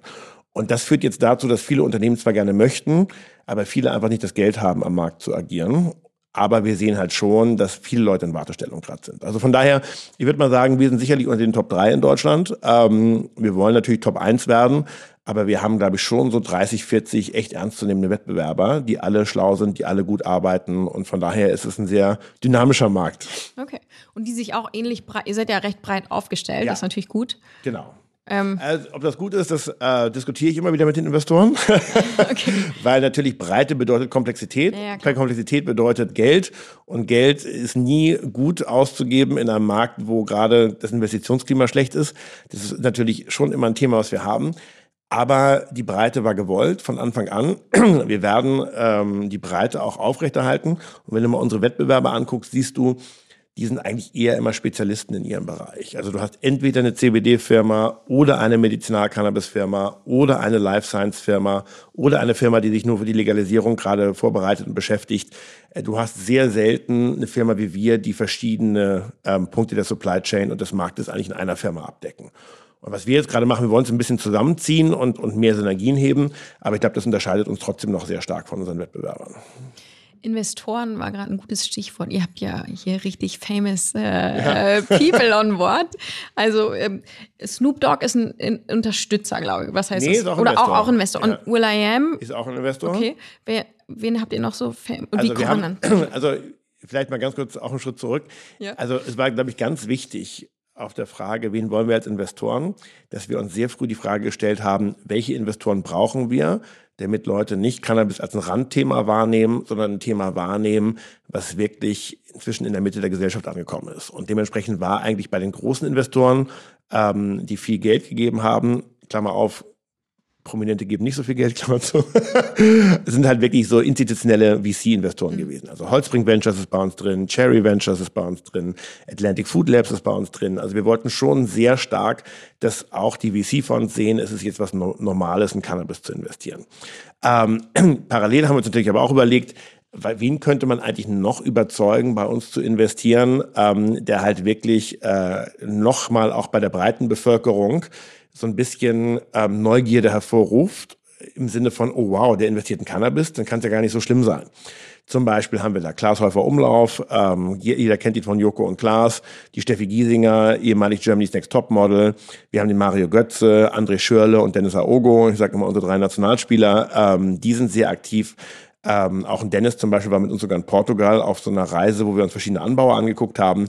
Und das führt jetzt dazu, dass viele Unternehmen zwar gerne möchten, aber viele einfach nicht das Geld haben, am Markt zu agieren. Aber wir sehen halt schon, dass viele Leute in Wartestellung gerade sind. Also von daher, ich würde mal sagen, wir sind sicherlich unter den Top 3 in Deutschland. Ähm, wir wollen natürlich Top 1 werden, aber wir haben, glaube ich, schon so 30, 40 echt ernstzunehmende Wettbewerber, die alle schlau sind, die alle gut arbeiten. Und von daher ist es ein sehr dynamischer Markt. Okay. Und die sich auch ähnlich breit, ihr seid ja recht breit aufgestellt, ja. das ist natürlich gut. Genau. Ähm. Also, ob das gut ist, das äh, diskutiere ich immer wieder mit den Investoren. okay. Weil natürlich Breite bedeutet Komplexität. Ja, ja, Komplexität bedeutet Geld. Und Geld ist nie gut auszugeben in einem Markt, wo gerade das Investitionsklima schlecht ist. Das ist natürlich schon immer ein Thema, was wir haben. Aber die Breite war gewollt von Anfang an. Wir werden ähm, die Breite auch aufrechterhalten. Und wenn du mal unsere Wettbewerber anguckst, siehst du, die sind eigentlich eher immer Spezialisten in ihrem Bereich. Also du hast entweder eine CBD-Firma oder eine Medizinal-Cannabis-Firma oder eine Life Science-Firma oder eine Firma, die sich nur für die Legalisierung gerade vorbereitet und beschäftigt. Äh, du hast sehr selten eine Firma wie wir, die verschiedene ähm, Punkte der Supply Chain und des Marktes eigentlich in einer Firma abdecken. Und was wir jetzt gerade machen, wir wollen es ein bisschen zusammenziehen und, und mehr Synergien heben, aber ich glaube, das unterscheidet uns trotzdem noch sehr stark von unseren Wettbewerbern. Investoren war gerade ein gutes Stichwort. Ihr habt ja hier richtig famous äh, ja. Äh, people on board. Also ähm, Snoop Dogg ist ein, ein Unterstützer, glaube ich. Was heißt nee, das? Ist auch Oder Investor. Auch, auch Investor. Ja. Und Will I Am ist auch ein Investor. Okay. Wer, wen habt ihr noch so? Fam Und also wie man dann? Also vielleicht mal ganz kurz auch einen Schritt zurück. Ja. Also es war, glaube ich, ganz wichtig auf der Frage, wen wollen wir als Investoren, dass wir uns sehr früh die Frage gestellt haben, welche Investoren brauchen wir, damit Leute nicht Cannabis als ein Randthema wahrnehmen, sondern ein Thema wahrnehmen, was wirklich inzwischen in der Mitte der Gesellschaft angekommen ist. Und dementsprechend war eigentlich bei den großen Investoren, ähm, die viel Geld gegeben haben, Klammer auf, Prominente geben nicht so viel Geld, Klammer zu. es sind halt wirklich so institutionelle VC-Investoren mhm. gewesen. Also Holzspring Ventures ist bei uns drin, Cherry Ventures ist bei uns drin, Atlantic Food Labs ist bei uns drin. Also wir wollten schon sehr stark, dass auch die VC-Fonds sehen, es ist jetzt was Normales, in Cannabis zu investieren. Ähm, parallel haben wir uns natürlich aber auch überlegt, wen könnte man eigentlich noch überzeugen, bei uns zu investieren, ähm, der halt wirklich äh, nochmal auch bei der breiten Bevölkerung so ein bisschen ähm, Neugierde hervorruft, im Sinne von, oh wow, der investiert in Cannabis, dann kann es ja gar nicht so schlimm sein. Zum Beispiel haben wir da Klaas Häufer Umlauf, ähm, jeder kennt ihn von Joko und Klaas, die Steffi Giesinger, ehemalig Germany's Next Top Model, wir haben den Mario Götze, André Schörle und Dennis Aogo, ich sage immer unsere drei Nationalspieler, ähm, die sind sehr aktiv. Ähm, auch ein Dennis zum Beispiel war mit uns sogar in Portugal auf so einer Reise, wo wir uns verschiedene Anbauer angeguckt haben.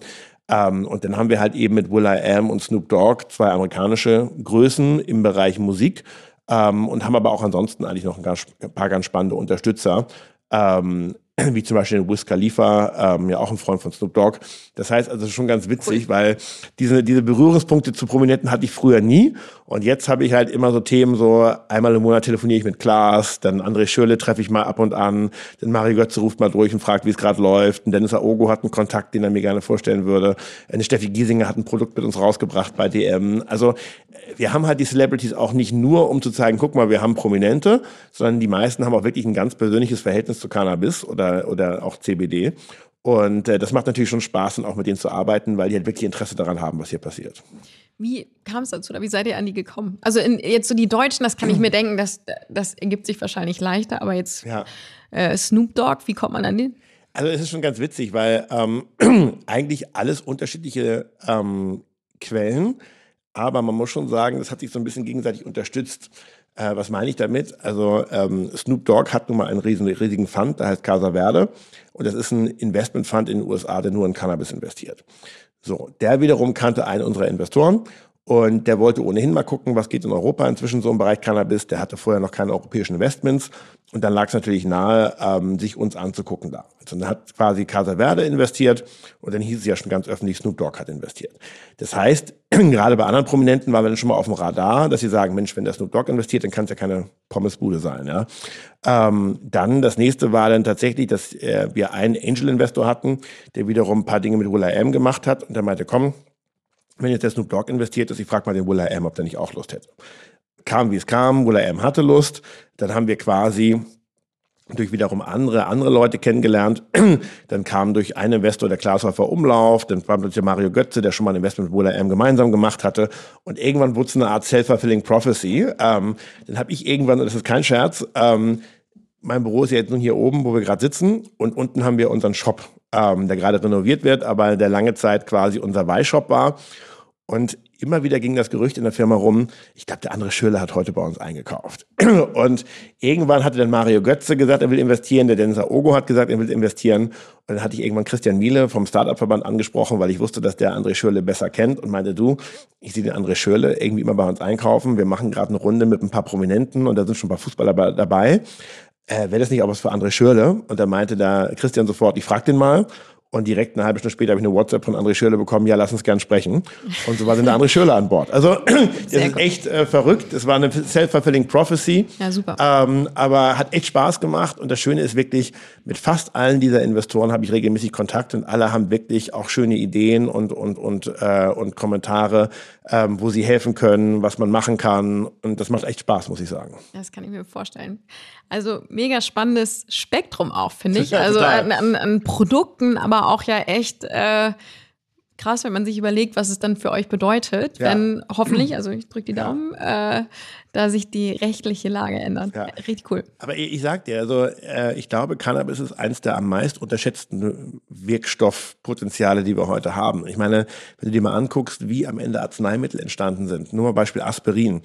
Ähm, und dann haben wir halt eben mit Will I Am und Snoop Dogg zwei amerikanische Größen im Bereich Musik ähm, und haben aber auch ansonsten eigentlich noch ein, ganz, ein paar ganz spannende Unterstützer. Ähm, wie zum Beispiel Wiz Khalifa, ähm, ja auch ein Freund von Snoop Dogg. Das heißt also schon ganz witzig, cool. weil diese, diese Berührungspunkte zu Prominenten hatte ich früher nie. Und jetzt habe ich halt immer so Themen, so einmal im Monat telefoniere ich mit Klaas, dann André Schürle treffe ich mal ab und an, dann Mario Götze ruft mal durch und fragt, wie es gerade läuft. Und Dennis Aogo hat einen Kontakt, den er mir gerne vorstellen würde. Eine Steffi Giesinger hat ein Produkt mit uns rausgebracht bei DM. Also wir haben halt die Celebrities auch nicht nur, um zu zeigen, guck mal, wir haben Prominente, sondern die meisten haben auch wirklich ein ganz persönliches Verhältnis zu Cannabis oder oder, oder auch CBD. Und äh, das macht natürlich schon Spaß, und auch mit denen zu arbeiten, weil die halt wirklich Interesse daran haben, was hier passiert. Wie kam es dazu oder wie seid ihr an die gekommen? Also in, jetzt so die Deutschen, das kann ich mir denken, das, das ergibt sich wahrscheinlich leichter, aber jetzt ja. äh, Snoop Dogg, wie kommt man an den? Also es ist schon ganz witzig, weil ähm, eigentlich alles unterschiedliche ähm, Quellen, aber man muss schon sagen, das hat sich so ein bisschen gegenseitig unterstützt. Äh, was meine ich damit? Also ähm, Snoop Dogg hat nun mal einen riesen, riesigen Fund, der heißt Casa Verde. Und das ist ein Investmentfund in den USA, der nur in Cannabis investiert. So, der wiederum kannte einen unserer Investoren und der wollte ohnehin mal gucken, was geht in Europa inzwischen so im Bereich Cannabis. Der hatte vorher noch keine europäischen Investments. Und dann lag es natürlich nahe, ähm, sich uns anzugucken da. Also dann hat quasi Casa Verde investiert und dann hieß es ja schon ganz öffentlich, Snoop Dogg hat investiert. Das heißt, gerade bei anderen Prominenten waren wir dann schon mal auf dem Radar, dass sie sagen, Mensch, wenn der Snoop Dogg investiert, dann kann es ja keine Pommesbude sein. Ja? Ähm, dann das nächste war dann tatsächlich, dass äh, wir einen Angel-Investor hatten, der wiederum ein paar Dinge mit Willa M gemacht hat und der meinte, komm, wenn jetzt der Snoop Dogg investiert ist, ich frage mal den Willa M, ob der nicht auch Lust hätte. Kam, wie es kam, Willa M hatte Lust, dann haben wir quasi durch wiederum andere, andere Leute kennengelernt. Dann kam durch einen Investor der Glashäufer Umlauf, dann kam durch Mario Götze, der schon mal ein Investment mit Willa M gemeinsam gemacht hatte. Und irgendwann wurde es eine Art self-fulfilling prophecy. Ähm, dann habe ich irgendwann, und das ist kein Scherz, ähm, mein Büro ist ja jetzt nun hier oben, wo wir gerade sitzen, und unten haben wir unseren Shop, ähm, der gerade renoviert wird, aber der lange Zeit quasi unser Weihshop war. Und immer wieder ging das Gerücht in der Firma rum, ich glaube, der andere Schüler hat heute bei uns eingekauft. Und irgendwann hatte dann Mario Götze gesagt, er will investieren, der Dennis Ogo hat gesagt, er will investieren. Und dann hatte ich irgendwann Christian Miele vom Startup-Verband angesprochen, weil ich wusste, dass der André Schürle besser kennt und meinte, du, ich sehe den André Schürle irgendwie immer bei uns einkaufen. Wir machen gerade eine Runde mit ein paar Prominenten und da sind schon ein paar Fußballer dabei. Äh, Wäre das nicht auch was für André Schürle? Und da meinte da Christian sofort, ich frag den mal. Und direkt eine halbe Stunde später habe ich eine WhatsApp von André Schürle bekommen, ja, lass uns gern sprechen. Und so war dann der André Schürle an Bord. Also das ist echt äh, verrückt. Es war eine self-fulfilling prophecy. Ja, super. Ähm, aber hat echt Spaß gemacht. Und das Schöne ist wirklich, mit fast allen dieser Investoren habe ich regelmäßig Kontakt und alle haben wirklich auch schöne Ideen und, und, und, äh, und Kommentare, ähm, wo sie helfen können, was man machen kann. Und das macht echt Spaß, muss ich sagen. Das kann ich mir vorstellen. Also mega spannendes Spektrum auch, finde ich. Also an, an, an, Produkten, aber auch ja echt äh, krass, wenn man sich überlegt, was es dann für euch bedeutet, ja. wenn hoffentlich, also ich drücke die Daumen, ja. äh, da sich die rechtliche Lage ändert. Ja. Richtig cool. Aber ich, ich sag dir, also äh, ich glaube, Cannabis ist eines der am meist unterschätzten Wirkstoffpotenziale, die wir heute haben. Ich meine, wenn du dir mal anguckst, wie am Ende Arzneimittel entstanden sind, nur mal Beispiel Aspirin.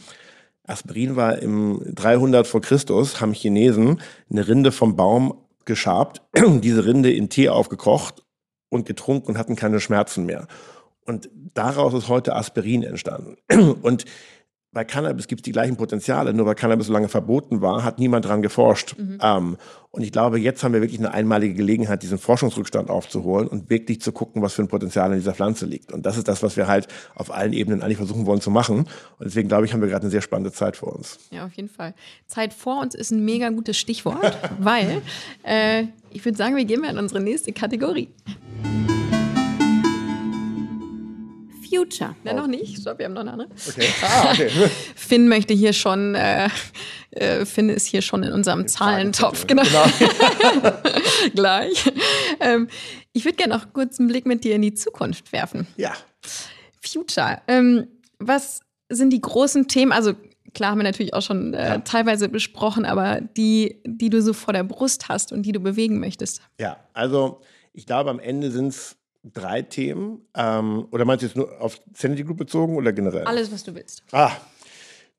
Aspirin war im 300 vor Christus, haben Chinesen eine Rinde vom Baum geschabt, diese Rinde in Tee aufgekocht und getrunken und hatten keine Schmerzen mehr. Und daraus ist heute Aspirin entstanden. Und bei Cannabis gibt es die gleichen Potenziale, nur weil Cannabis so lange verboten war, hat niemand dran geforscht. Mhm. Ähm, und ich glaube, jetzt haben wir wirklich eine einmalige Gelegenheit, diesen Forschungsrückstand aufzuholen und wirklich zu gucken, was für ein Potenzial in dieser Pflanze liegt. Und das ist das, was wir halt auf allen Ebenen eigentlich versuchen wollen zu machen. Und deswegen glaube ich, haben wir gerade eine sehr spannende Zeit vor uns. Ja, auf jeden Fall. Zeit vor uns ist ein mega gutes Stichwort, weil äh, ich würde sagen, wir gehen mal in unsere nächste Kategorie. Future. Ne, noch nicht. Stopp, wir haben noch eine andere. Okay. Ah, okay. Finn möchte hier schon, äh, äh, Finn ist hier schon in unserem Zahlentopf, genau. genau. Gleich. Ähm, ich würde gerne noch kurz einen Blick mit dir in die Zukunft werfen. Ja. Future. Ähm, was sind die großen Themen? Also klar haben wir natürlich auch schon äh, ja. teilweise besprochen, aber die, die du so vor der Brust hast und die du bewegen möchtest. Ja, also ich glaube, am Ende sind es drei Themen. Ähm, oder meinst du jetzt nur auf Sanity Group bezogen oder generell? Alles, was du willst. Ah,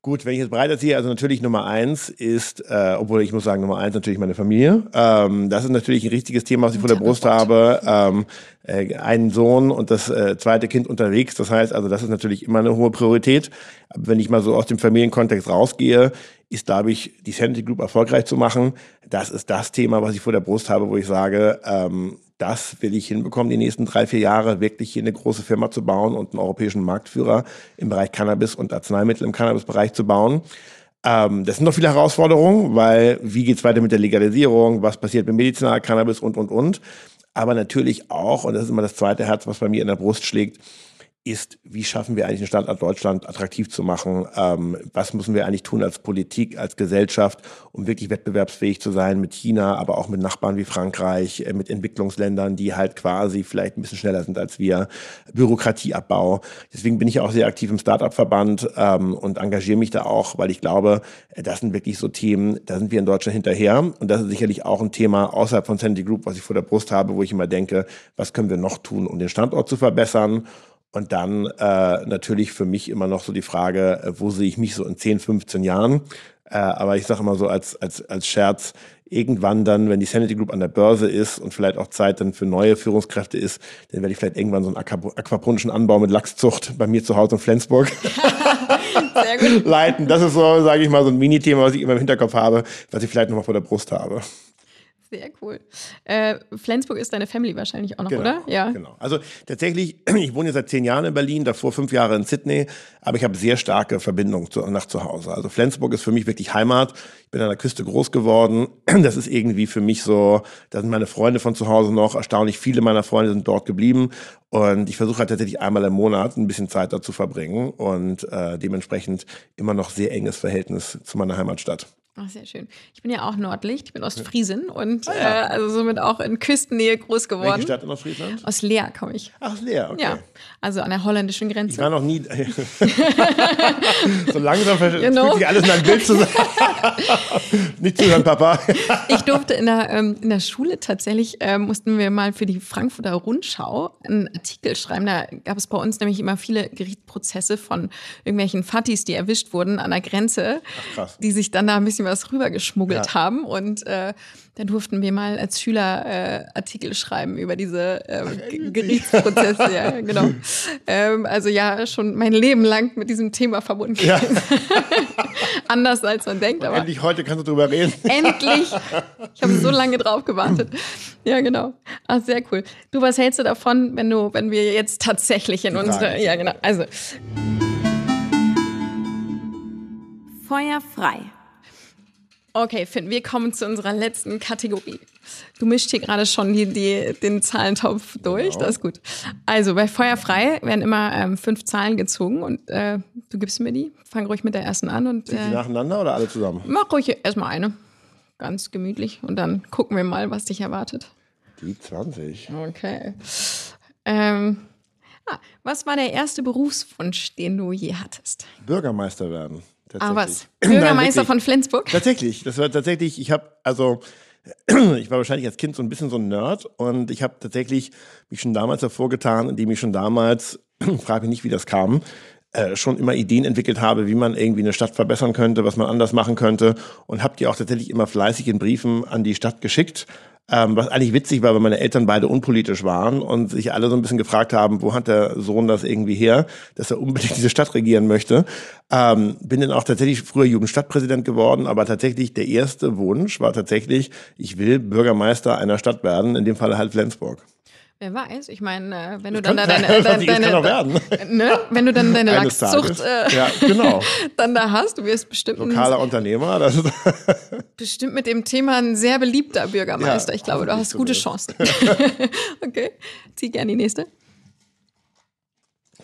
Gut, wenn ich jetzt breiter ziehe, also natürlich Nummer eins ist, äh, obwohl ich muss sagen, Nummer eins natürlich meine Familie. Ähm, das ist natürlich ein richtiges Thema, was ich vor der Brust habe. Ähm, äh, einen Sohn und das äh, zweite Kind unterwegs. Das heißt, also das ist natürlich immer eine hohe Priorität. Aber wenn ich mal so aus dem Familienkontext rausgehe, ist, glaube ich, die Sanity Group erfolgreich zu machen. Das ist das Thema, was ich vor der Brust habe, wo ich sage, ähm, das will ich hinbekommen, die nächsten drei, vier Jahre wirklich hier eine große Firma zu bauen und einen europäischen Marktführer im Bereich Cannabis und Arzneimittel im Cannabisbereich zu bauen. Ähm, das sind noch viele Herausforderungen, weil wie geht's weiter mit der Legalisierung, was passiert mit Medizinalcannabis und, und, und. Aber natürlich auch, und das ist immer das zweite Herz, was bei mir in der Brust schlägt, ist, wie schaffen wir eigentlich den Standort Deutschland attraktiv zu machen? Ähm, was müssen wir eigentlich tun als Politik, als Gesellschaft, um wirklich wettbewerbsfähig zu sein mit China, aber auch mit Nachbarn wie Frankreich, äh, mit Entwicklungsländern, die halt quasi vielleicht ein bisschen schneller sind als wir, Bürokratieabbau. Deswegen bin ich auch sehr aktiv im Startup-Verband ähm, und engagiere mich da auch, weil ich glaube, äh, das sind wirklich so Themen, da sind wir in Deutschland hinterher. Und das ist sicherlich auch ein Thema außerhalb von Sandy Group, was ich vor der Brust habe, wo ich immer denke, was können wir noch tun, um den Standort zu verbessern? Und dann äh, natürlich für mich immer noch so die Frage, äh, wo sehe ich mich so in 10, 15 Jahren? Äh, aber ich sage immer so als, als, als Scherz, irgendwann dann, wenn die Sanity Group an der Börse ist und vielleicht auch Zeit dann für neue Führungskräfte ist, dann werde ich vielleicht irgendwann so einen aquaponischen Anbau mit Lachszucht bei mir zu Hause in Flensburg leiten. Das ist so, sage ich mal, so ein Mini-Thema, was ich immer im Hinterkopf habe, was ich vielleicht noch mal vor der Brust habe. Sehr cool. Äh, Flensburg ist deine Family wahrscheinlich auch noch, genau, oder? Ja. Genau. Also tatsächlich, ich wohne jetzt seit zehn Jahren in Berlin, davor fünf Jahre in Sydney, aber ich habe sehr starke Verbindungen zu, nach zu Hause. Also Flensburg ist für mich wirklich Heimat. Ich bin an der Küste groß geworden. Das ist irgendwie für mich so, da sind meine Freunde von zu Hause noch. Erstaunlich viele meiner Freunde sind dort geblieben. Und ich versuche halt tatsächlich einmal im Monat ein bisschen Zeit da zu verbringen und äh, dementsprechend immer noch sehr enges Verhältnis zu meiner Heimatstadt. Ach, sehr schön. Ich bin ja auch Nordlicht, ich bin Ostfriesin und ah, ja. äh, also somit auch in Küstennähe groß geworden. Welche Stadt in Ostfriesland? Aus Leer komme ich. Ach, aus Leer, okay. Ja, also an der holländischen Grenze. Ich war noch nie. so langsam fühlt sich alles in ein Bild zusammen. Nicht zuhören, Papa. ich durfte in der, ähm, in der Schule tatsächlich, ähm, mussten wir mal für die Frankfurter Rundschau einen Artikel schreiben. Da gab es bei uns nämlich immer viele Gerichtsprozesse von irgendwelchen Fattis, die erwischt wurden an der Grenze, Ach, die sich dann da ein bisschen was rübergeschmuggelt ja. haben. Und äh, da durften wir mal als Schüler äh, Artikel schreiben über diese äh, Gerichtsprozesse. ja, genau. Ähm, also ja, schon mein Leben lang mit diesem Thema verbunden. Ja. Anders als man denkt. aber endlich heute kannst du drüber reden. endlich. Ich habe so lange drauf gewartet. Ja, genau. Ach, sehr cool. Du, was hältst du davon, wenn du, wenn wir jetzt tatsächlich in unsere, ja genau, also Feuer frei. Okay, Finn, wir kommen zu unserer letzten Kategorie. Du mischst hier gerade schon die, die, den Zahlentopf durch, genau. das ist gut. Also bei Feuerfrei werden immer ähm, fünf Zahlen gezogen und äh, du gibst mir die. Fang ruhig mit der ersten an. Und, Sind die äh, nacheinander oder alle zusammen? Mach ruhig erstmal eine. Ganz gemütlich und dann gucken wir mal, was dich erwartet. Die 20. Okay. Ähm, ah, was war der erste Berufswunsch, den du je hattest? Bürgermeister werden. Ah, was? Bürgermeister Nein, von Flensburg? Tatsächlich. Das war tatsächlich, ich habe, also, ich war wahrscheinlich als Kind so ein bisschen so ein Nerd und ich habe tatsächlich mich schon damals hervorgetan, indem ich schon damals, frage mich nicht, wie das kam, äh, schon immer Ideen entwickelt habe, wie man irgendwie eine Stadt verbessern könnte, was man anders machen könnte und habe die auch tatsächlich immer fleißig in Briefen an die Stadt geschickt ähm, was eigentlich witzig war, weil meine Eltern beide unpolitisch waren und sich alle so ein bisschen gefragt haben, wo hat der Sohn das irgendwie her, dass er unbedingt diese Stadt regieren möchte. Ähm, bin dann auch tatsächlich früher Jugendstadtpräsident geworden, aber tatsächlich der erste Wunsch war tatsächlich, ich will Bürgermeister einer Stadt werden, in dem Fall halt Flensburg. Wer weiß, ich meine, äh, wenn du dann da deine, deine, deine, deine ne? wenn du dann deine Lachszucht äh, ja, genau. dann da hast, du wirst bestimmt lokaler ein, Unternehmer, das ist bestimmt mit dem Thema ein sehr beliebter Bürgermeister. Ja, ich glaube, du hast gute so Chancen. okay, zieh gerne die nächste.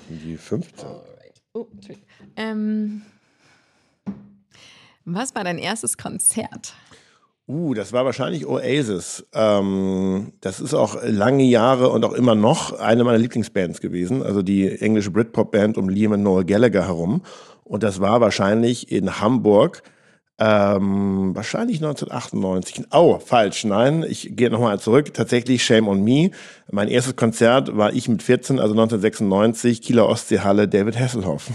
Die 15. Oh, ähm, was war dein erstes Konzert? Uh, das war wahrscheinlich Oasis. Ähm, das ist auch lange Jahre und auch immer noch eine meiner Lieblingsbands gewesen. Also die englische Britpop-Band um Liam und Noel Gallagher herum. Und das war wahrscheinlich in Hamburg. Ähm, wahrscheinlich 1998. Oh, falsch. Nein, ich gehe nochmal zurück. Tatsächlich Shame on Me. Mein erstes Konzert war ich mit 14, also 1996, Kieler Ostseehalle, David Hasselhoff.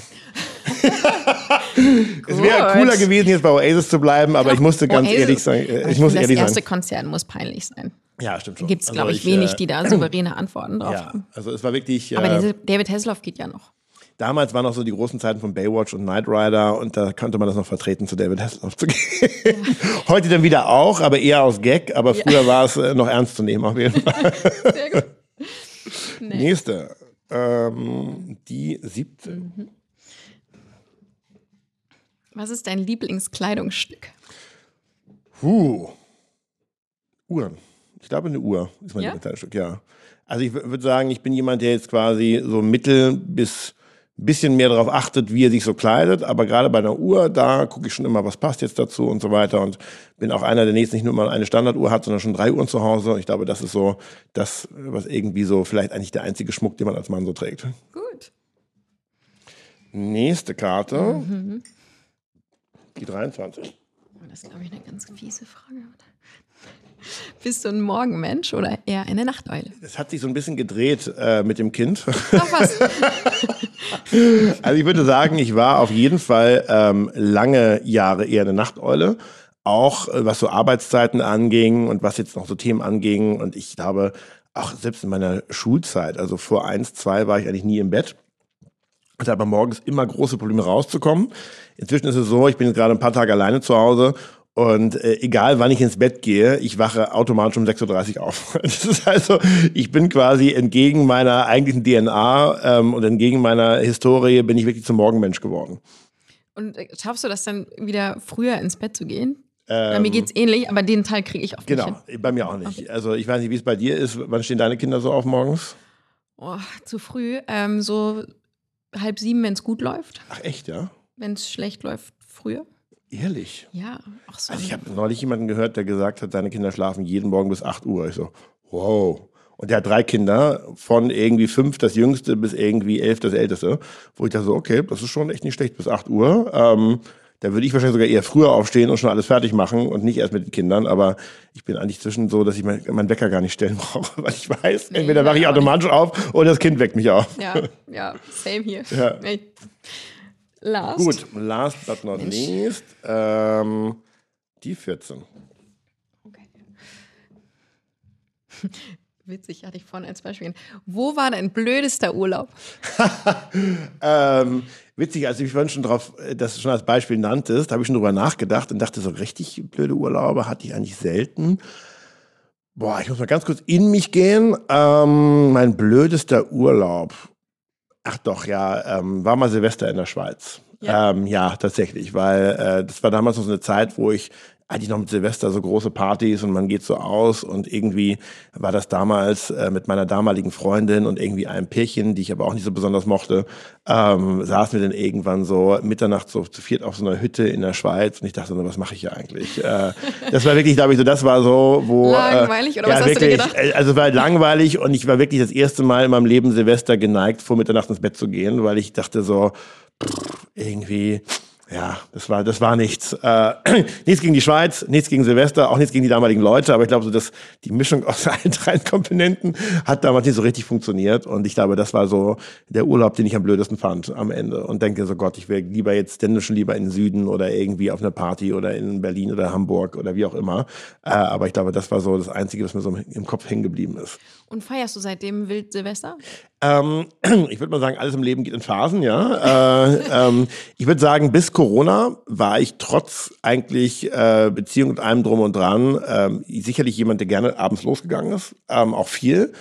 es wäre cooler gewesen, jetzt bei Oasis zu bleiben, aber ich musste ganz Oasis, ehrlich sagen, äh, ich, muss ehrlich Das erste Konzert muss peinlich sein. Ja, stimmt schon. Gibt es, glaube also ich, wenig, äh, die da souveräne Antworten drauf ja, haben. Also es war wirklich. Aber äh, David Hasselhoff geht ja noch. Damals waren auch so die großen Zeiten von Baywatch und Knight Rider und da könnte man das noch vertreten, zu David Hasselhoff zu gehen. Ja. Heute dann wieder auch, aber eher aus Gag, aber früher ja. war es äh, noch ernst zu nehmen auf jeden Fall. Sehr gut. Nee. Nächste. Ähm, die 17. Mhm. Was ist dein Lieblingskleidungsstück? Huh. Uhren. Ich glaube, eine Uhr ist mein ja? Lieblingskleidungsstück, ja. Also ich würde sagen, ich bin jemand, der jetzt quasi so mittel bis bisschen mehr darauf achtet, wie er sich so kleidet. Aber gerade bei einer Uhr, da gucke ich schon immer, was passt jetzt dazu und so weiter. Und bin auch einer, der jetzt nicht nur mal eine Standarduhr hat, sondern schon drei Uhren zu Hause. Ich glaube, das ist so das, was irgendwie so vielleicht eigentlich der einzige Schmuck, den man als Mann so trägt. Gut. Nächste Karte. Mhm. Die 23. Das ist, glaube ich, eine ganz fiese Frage. Bist du ein Morgenmensch oder eher eine Nachteule? Es hat sich so ein bisschen gedreht äh, mit dem Kind. Ach was. also ich würde sagen, ich war auf jeden Fall ähm, lange Jahre eher eine Nachteule. Auch äh, was so Arbeitszeiten anging und was jetzt noch so Themen anging. Und ich glaube, auch selbst in meiner Schulzeit, also vor eins, zwei war ich eigentlich nie im Bett. Hatte aber morgens immer große Probleme rauszukommen. Inzwischen ist es so, ich bin jetzt gerade ein paar Tage alleine zu Hause und äh, egal wann ich ins Bett gehe, ich wache automatisch um 6.30 Uhr auf. Das ist also, ich bin quasi entgegen meiner eigentlichen DNA ähm, und entgegen meiner Historie bin ich wirklich zum Morgenmensch geworden. Und äh, schaffst du das dann wieder früher ins Bett zu gehen? Ähm, Bei mir geht's ähnlich, aber den Teil kriege ich oft Genau, nicht hin. bei mir auch nicht. Also ich weiß nicht, wie es bei dir ist. Wann stehen deine Kinder so auf morgens? Oh, zu früh. Ähm, so halb sieben, wenn es gut läuft. Ach echt, ja? Wenn es schlecht läuft, früher. Ehrlich? Ja, auch so. Also ich habe neulich jemanden gehört, der gesagt hat, seine Kinder schlafen jeden Morgen bis 8 Uhr. Ich so, wow. Und der hat drei Kinder, von irgendwie fünf das jüngste bis irgendwie elf das älteste. Wo ich dachte so, okay, das ist schon echt nicht schlecht bis 8 Uhr. Ähm, da würde ich wahrscheinlich sogar eher früher aufstehen und schon alles fertig machen und nicht erst mit den Kindern. Aber ich bin eigentlich zwischen so, dass ich mein, meinen Wecker gar nicht stellen brauche, weil ich weiß, Nee, entweder wache ich automatisch auf oder das Kind weckt mich auf. ja, ja, same hier. Ja. Nee. Last. Gut, last but not Mensch. least, ähm, die 14. Okay. Witzig, hatte ich vorhin als Beispiel. Wo war dein blödester Urlaub? Ähm, witzig, als ich vorhin schon drauf, äh, das schon als Beispiel nanntest, habe ich schon drüber nachgedacht und dachte, so richtig blöde Urlaube hatte ich eigentlich selten. Boah, ich muss mal ganz kurz in mich gehen. Ähm, mein blödester Urlaub. Ach doch, ja, ähm, war mal Silvester in der Schweiz. Ja. Ähm, ja tatsächlich, weil äh, das war damals noch so eine Zeit, wo ich eigentlich noch mit Silvester so große Partys und man geht so aus und irgendwie war das damals äh, mit meiner damaligen Freundin und irgendwie einem Pärchen, die ich aber auch nicht so besonders mochte, ähm, saßen wir dann irgendwann so Mitternacht so zu viert auf so einer Hütte in der Schweiz und ich dachte so, was mache ich hier eigentlich? Äh, das war wirklich, glaube ich, so, das war so, wo... Langweilig, äh, oder was ja, hast du wirklich, gedacht? äh, Also es war langweilig und ich war wirklich das erste Mal in meinem Leben Silvester geneigt, vor Mitternacht ins Bett zu gehen, weil ich dachte so, pff, irgendwie, ja, das war, das war nichts. Äh, nichts gegen die Schweiz, nichts gegen Silvester, auch nichts gegen die damaligen Leute, aber ich glaube so, dass die Mischung aus allen drei Komponenten hat damals nicht so richtig funktioniert und ich glaube, das war so der Urlaub, den ich am blödesten fand am Ende und denke so, Gott, ich wäre lieber jetzt denn schon lieber in den Süden oder irgendwie auf einer Party oder in Berlin oder Hamburg oder wie auch immer. Äh, aber ich glaube, das war so das Einzige, was mir so im Kopf hängen geblieben ist. Und feierst du seitdem wild Silvester? Ähm, ich würde mal sagen, alles im Leben geht in Phasen, ja. äh, ähm, ich würde sagen, bis Corona war ich trotz eigentlich äh, Beziehung und allem drum und dran ähm, sicherlich jemand, der gerne abends losgegangen ist, ähm, auch viel.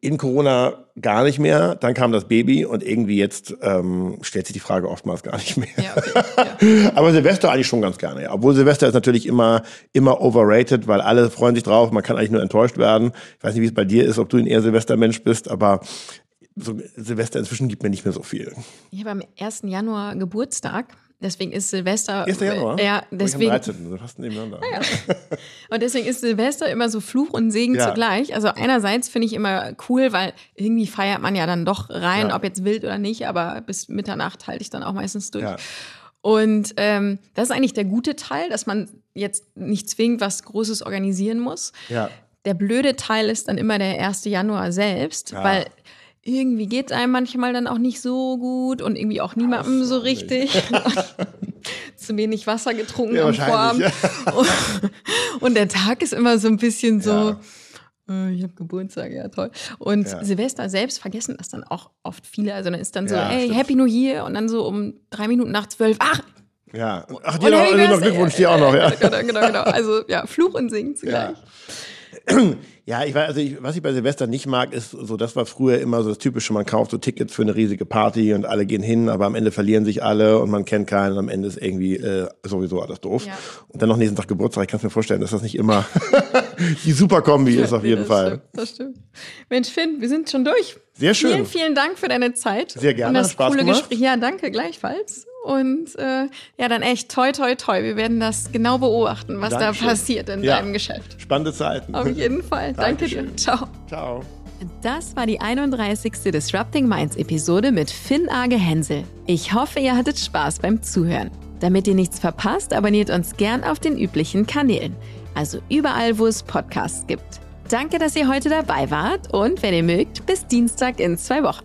In Corona gar nicht mehr. Dann kam das Baby und irgendwie jetzt ähm, stellt sich die Frage oftmals gar nicht mehr. Ja, okay. Ja. Aber Silvester eigentlich schon ganz gerne, ja. Obwohl Silvester ist natürlich immer, immer overrated, weil alle freuen sich drauf, man kann eigentlich nur enttäuscht werden. Ich weiß nicht, wie es bei dir ist, ob du ein eher Silvestermensch bist, aber so Silvester inzwischen gibt mir nicht mehr so viel. Ich habe am 1. Januar Geburtstag. Deswegen ist Silvester. 1. Januar? Ja, deswegen. Am 13. So fast nebeneinander. Und deswegen ist Silvester immer so Fluch und Segen Ja. zugleich. Also einerseits finde ich immer cool, weil irgendwie feiert man ja dann doch rein, Ja. ob jetzt wild oder nicht, aber bis Mitternacht halte ich dann auch meistens durch. Ja. Und ähm, das ist eigentlich der gute Teil, dass man jetzt nicht zwingend was Großes organisieren muss. Ja. Der blöde Teil ist dann immer der 1. Januar selbst, Ja. weil irgendwie geht es einem manchmal dann auch nicht so gut und irgendwie auch niemandem so richtig. Zu wenig Wasser getrunken Ja, am Vorabend. wahrscheinlich, Und der Tag ist immer so ein bisschen so, Ja. äh, ich habe Geburtstag, ja toll. Und Ja. Silvester selbst vergessen das dann auch oft viele. Also dann ist dann so, Ja, ey, stimmt. Happy New Year und dann so um drei Minuten nach zwölf, ach, Ja. Ach, dir noch, dir noch. Glückwunsch dir auch noch, ja. Genau, genau, genau. Also ja, Fluch und Singen zugleich. Ja, ich weiß, also ich, was ich bei Silvester nicht mag, ist so, das war früher immer so das Typische, man kauft so Tickets für eine riesige Party und alle gehen hin, aber am Ende verlieren sich alle und man kennt keinen und am Ende ist irgendwie äh, sowieso alles doof. Ja. Und dann noch nächsten Tag Geburtstag, ich kann mir vorstellen, dass das nicht immer die super Kombi ist auf jeden das Fall. Stimmt, das stimmt. Mensch, Finn, wir sind schon durch. Sehr schön. Vielen, vielen Dank für deine Zeit. Sehr gerne, Und das Spaß coole gemacht. Gespräch. Ja, danke, gleichfalls. Und äh, ja, dann echt toi, toi, toi. Wir werden das genau beobachten, was Dankeschön. da passiert in Ja. deinem Geschäft. Spannende Zeiten. Auf jeden Fall. Danke dir. Dankeschön. Ciao. Ciao. Das war die 31. Disrupting Minds Episode mit Finn Age Hensel. Ich hoffe, ihr hattet Spaß beim Zuhören. Damit ihr nichts verpasst, abonniert uns gern auf den üblichen Kanälen. also überall, wo es Podcasts gibt. Danke, dass ihr heute dabei wart und wenn ihr mögt, bis Dienstag in zwei Wochen.